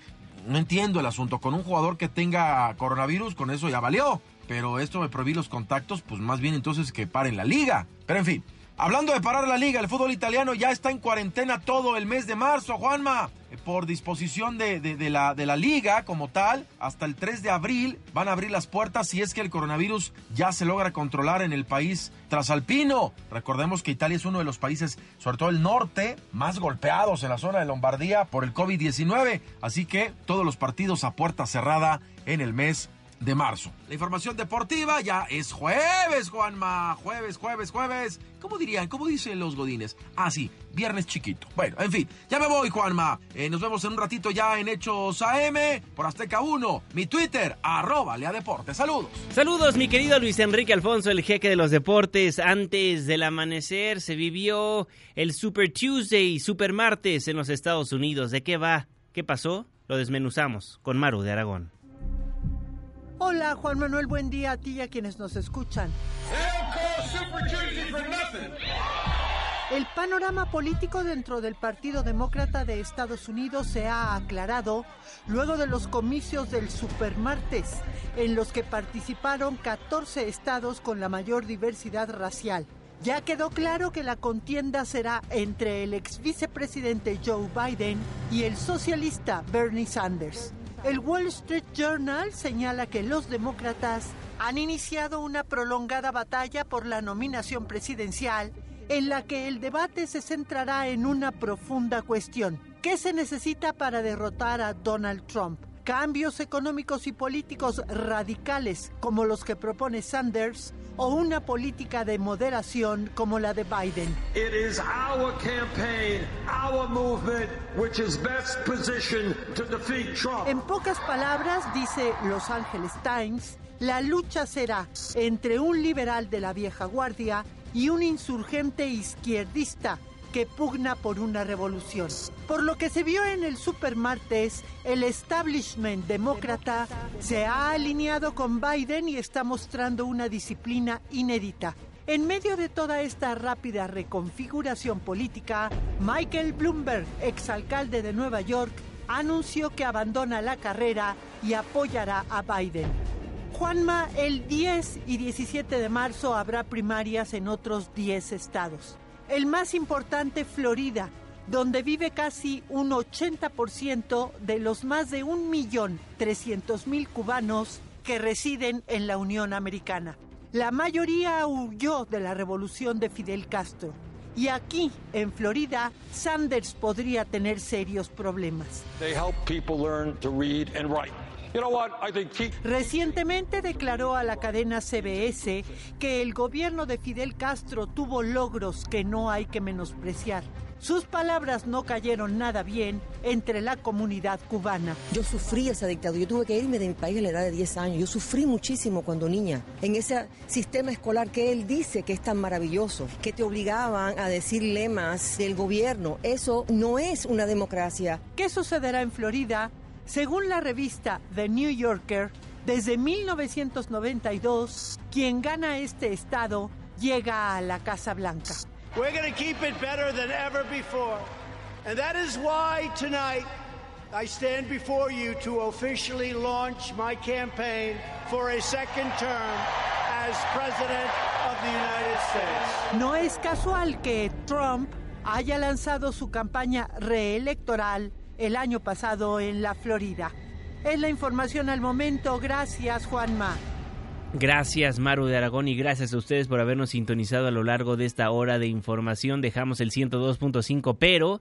[SPEAKER 40] no entiendo el asunto. Con un jugador que tenga coronavirus, con eso ya valió. Pero esto me prohibí los contactos, pues más bien entonces que paren la liga. Pero en fin, hablando de parar la liga, el fútbol italiano ya está en cuarentena todo el mes de marzo, Juanma. Por disposición de, la, de la liga como tal, hasta el 3 de abril van a abrir las puertas si es que el coronavirus ya se logra controlar en el país trasalpino. Recordemos que Italia es uno de los países, sobre todo el norte, más golpeados en la zona de Lombardía por el COVID-19. Así que todos los partidos a puerta cerrada en el mes de marzo. La información deportiva ya es jueves, Juanma. Jueves, jueves, jueves. ¿Cómo dirían? ¿Cómo dicen los godines? Ah, sí, viernes chiquito. Bueno, en fin, ya me voy, Juanma. Eh, nos vemos en un ratito ya en Hechos AM por Azteca 1. Mi Twitter, arroba Lea Deportes. Saludos.
[SPEAKER 3] Saludos, mi querido Luis Enrique Alfonso, el jeque de los deportes. Antes del amanecer se vivió el Super Tuesday Super Martes en los Estados Unidos. ¿De qué va? ¿Qué pasó? Lo desmenuzamos con Maru de Aragón.
[SPEAKER 41] Hola Juan Manuel, buen día a ti y a quienes nos escuchan. El panorama político dentro del Partido Demócrata de Estados Unidos se ha aclarado luego de los comicios del Supermartes, en los que participaron 14 estados con la mayor diversidad racial. Ya quedó claro que la contienda será entre el ex vicepresidente Joe Biden y el socialista Bernie Sanders. El Wall Street Journal señala que los demócratas han iniciado una prolongada batalla por la nominación presidencial en la que el debate se centrará en una profunda cuestión. ¿Qué se necesita para derrotar a Donald Trump? ¿Cambios económicos y políticos radicales como los que propone Sanders o una política de moderación como la de Biden? En pocas palabras, dice Los Angeles Times, la lucha será entre un liberal de la vieja guardia y un insurgente izquierdista que pugna por una revolución. Por lo que se vio en el supermartes, el establishment demócrata se ha alineado con Biden y está mostrando una disciplina inédita. En medio de toda esta rápida reconfiguración política, Michael Bloomberg, exalcalde de Nueva York, anunció que abandona la carrera y apoyará a Biden. Juanma, el 10 y 17 de marzo habrá primarias en otros 10 estados. El más importante, Florida, donde vive casi un 80% de los más de 1.300.000 cubanos que residen en la Unión Americana. La mayoría huyó de la revolución de Fidel Castro. Y aquí, en Florida, Sanders podría tener serios problemas. Recientemente declaró a la cadena CBS que el gobierno de Fidel Castro tuvo logros que no hay que menospreciar. Sus palabras no cayeron nada bien entre la comunidad cubana.
[SPEAKER 42] Yo sufrí esa dictadura, yo tuve que irme de mi país a la edad de 10 años, yo sufrí muchísimo cuando niña, en ese sistema escolar que él dice que es tan maravilloso, que te obligaban a decir lemas del gobierno, eso no es una democracia.
[SPEAKER 41] ¿Qué sucederá en Florida? Según la revista The New Yorker, desde 1992, quien gana este estado llega a la Casa Blanca.
[SPEAKER 43] We're going to keep it better than ever before. And that is why tonight I stand before you to officially launch my campaign for a second term as President of the United States.
[SPEAKER 41] No es casual que Trump haya lanzado su campaña reelectoral el año pasado en la Florida. Es la información al momento. Gracias, Juanma.
[SPEAKER 3] Gracias Maru de Aragón y gracias a ustedes por habernos sintonizado a lo largo de esta hora de información. Dejamos el 102.5, pero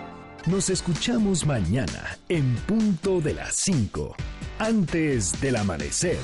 [SPEAKER 39] Nos escuchamos mañana en punto de las 5, antes del amanecer.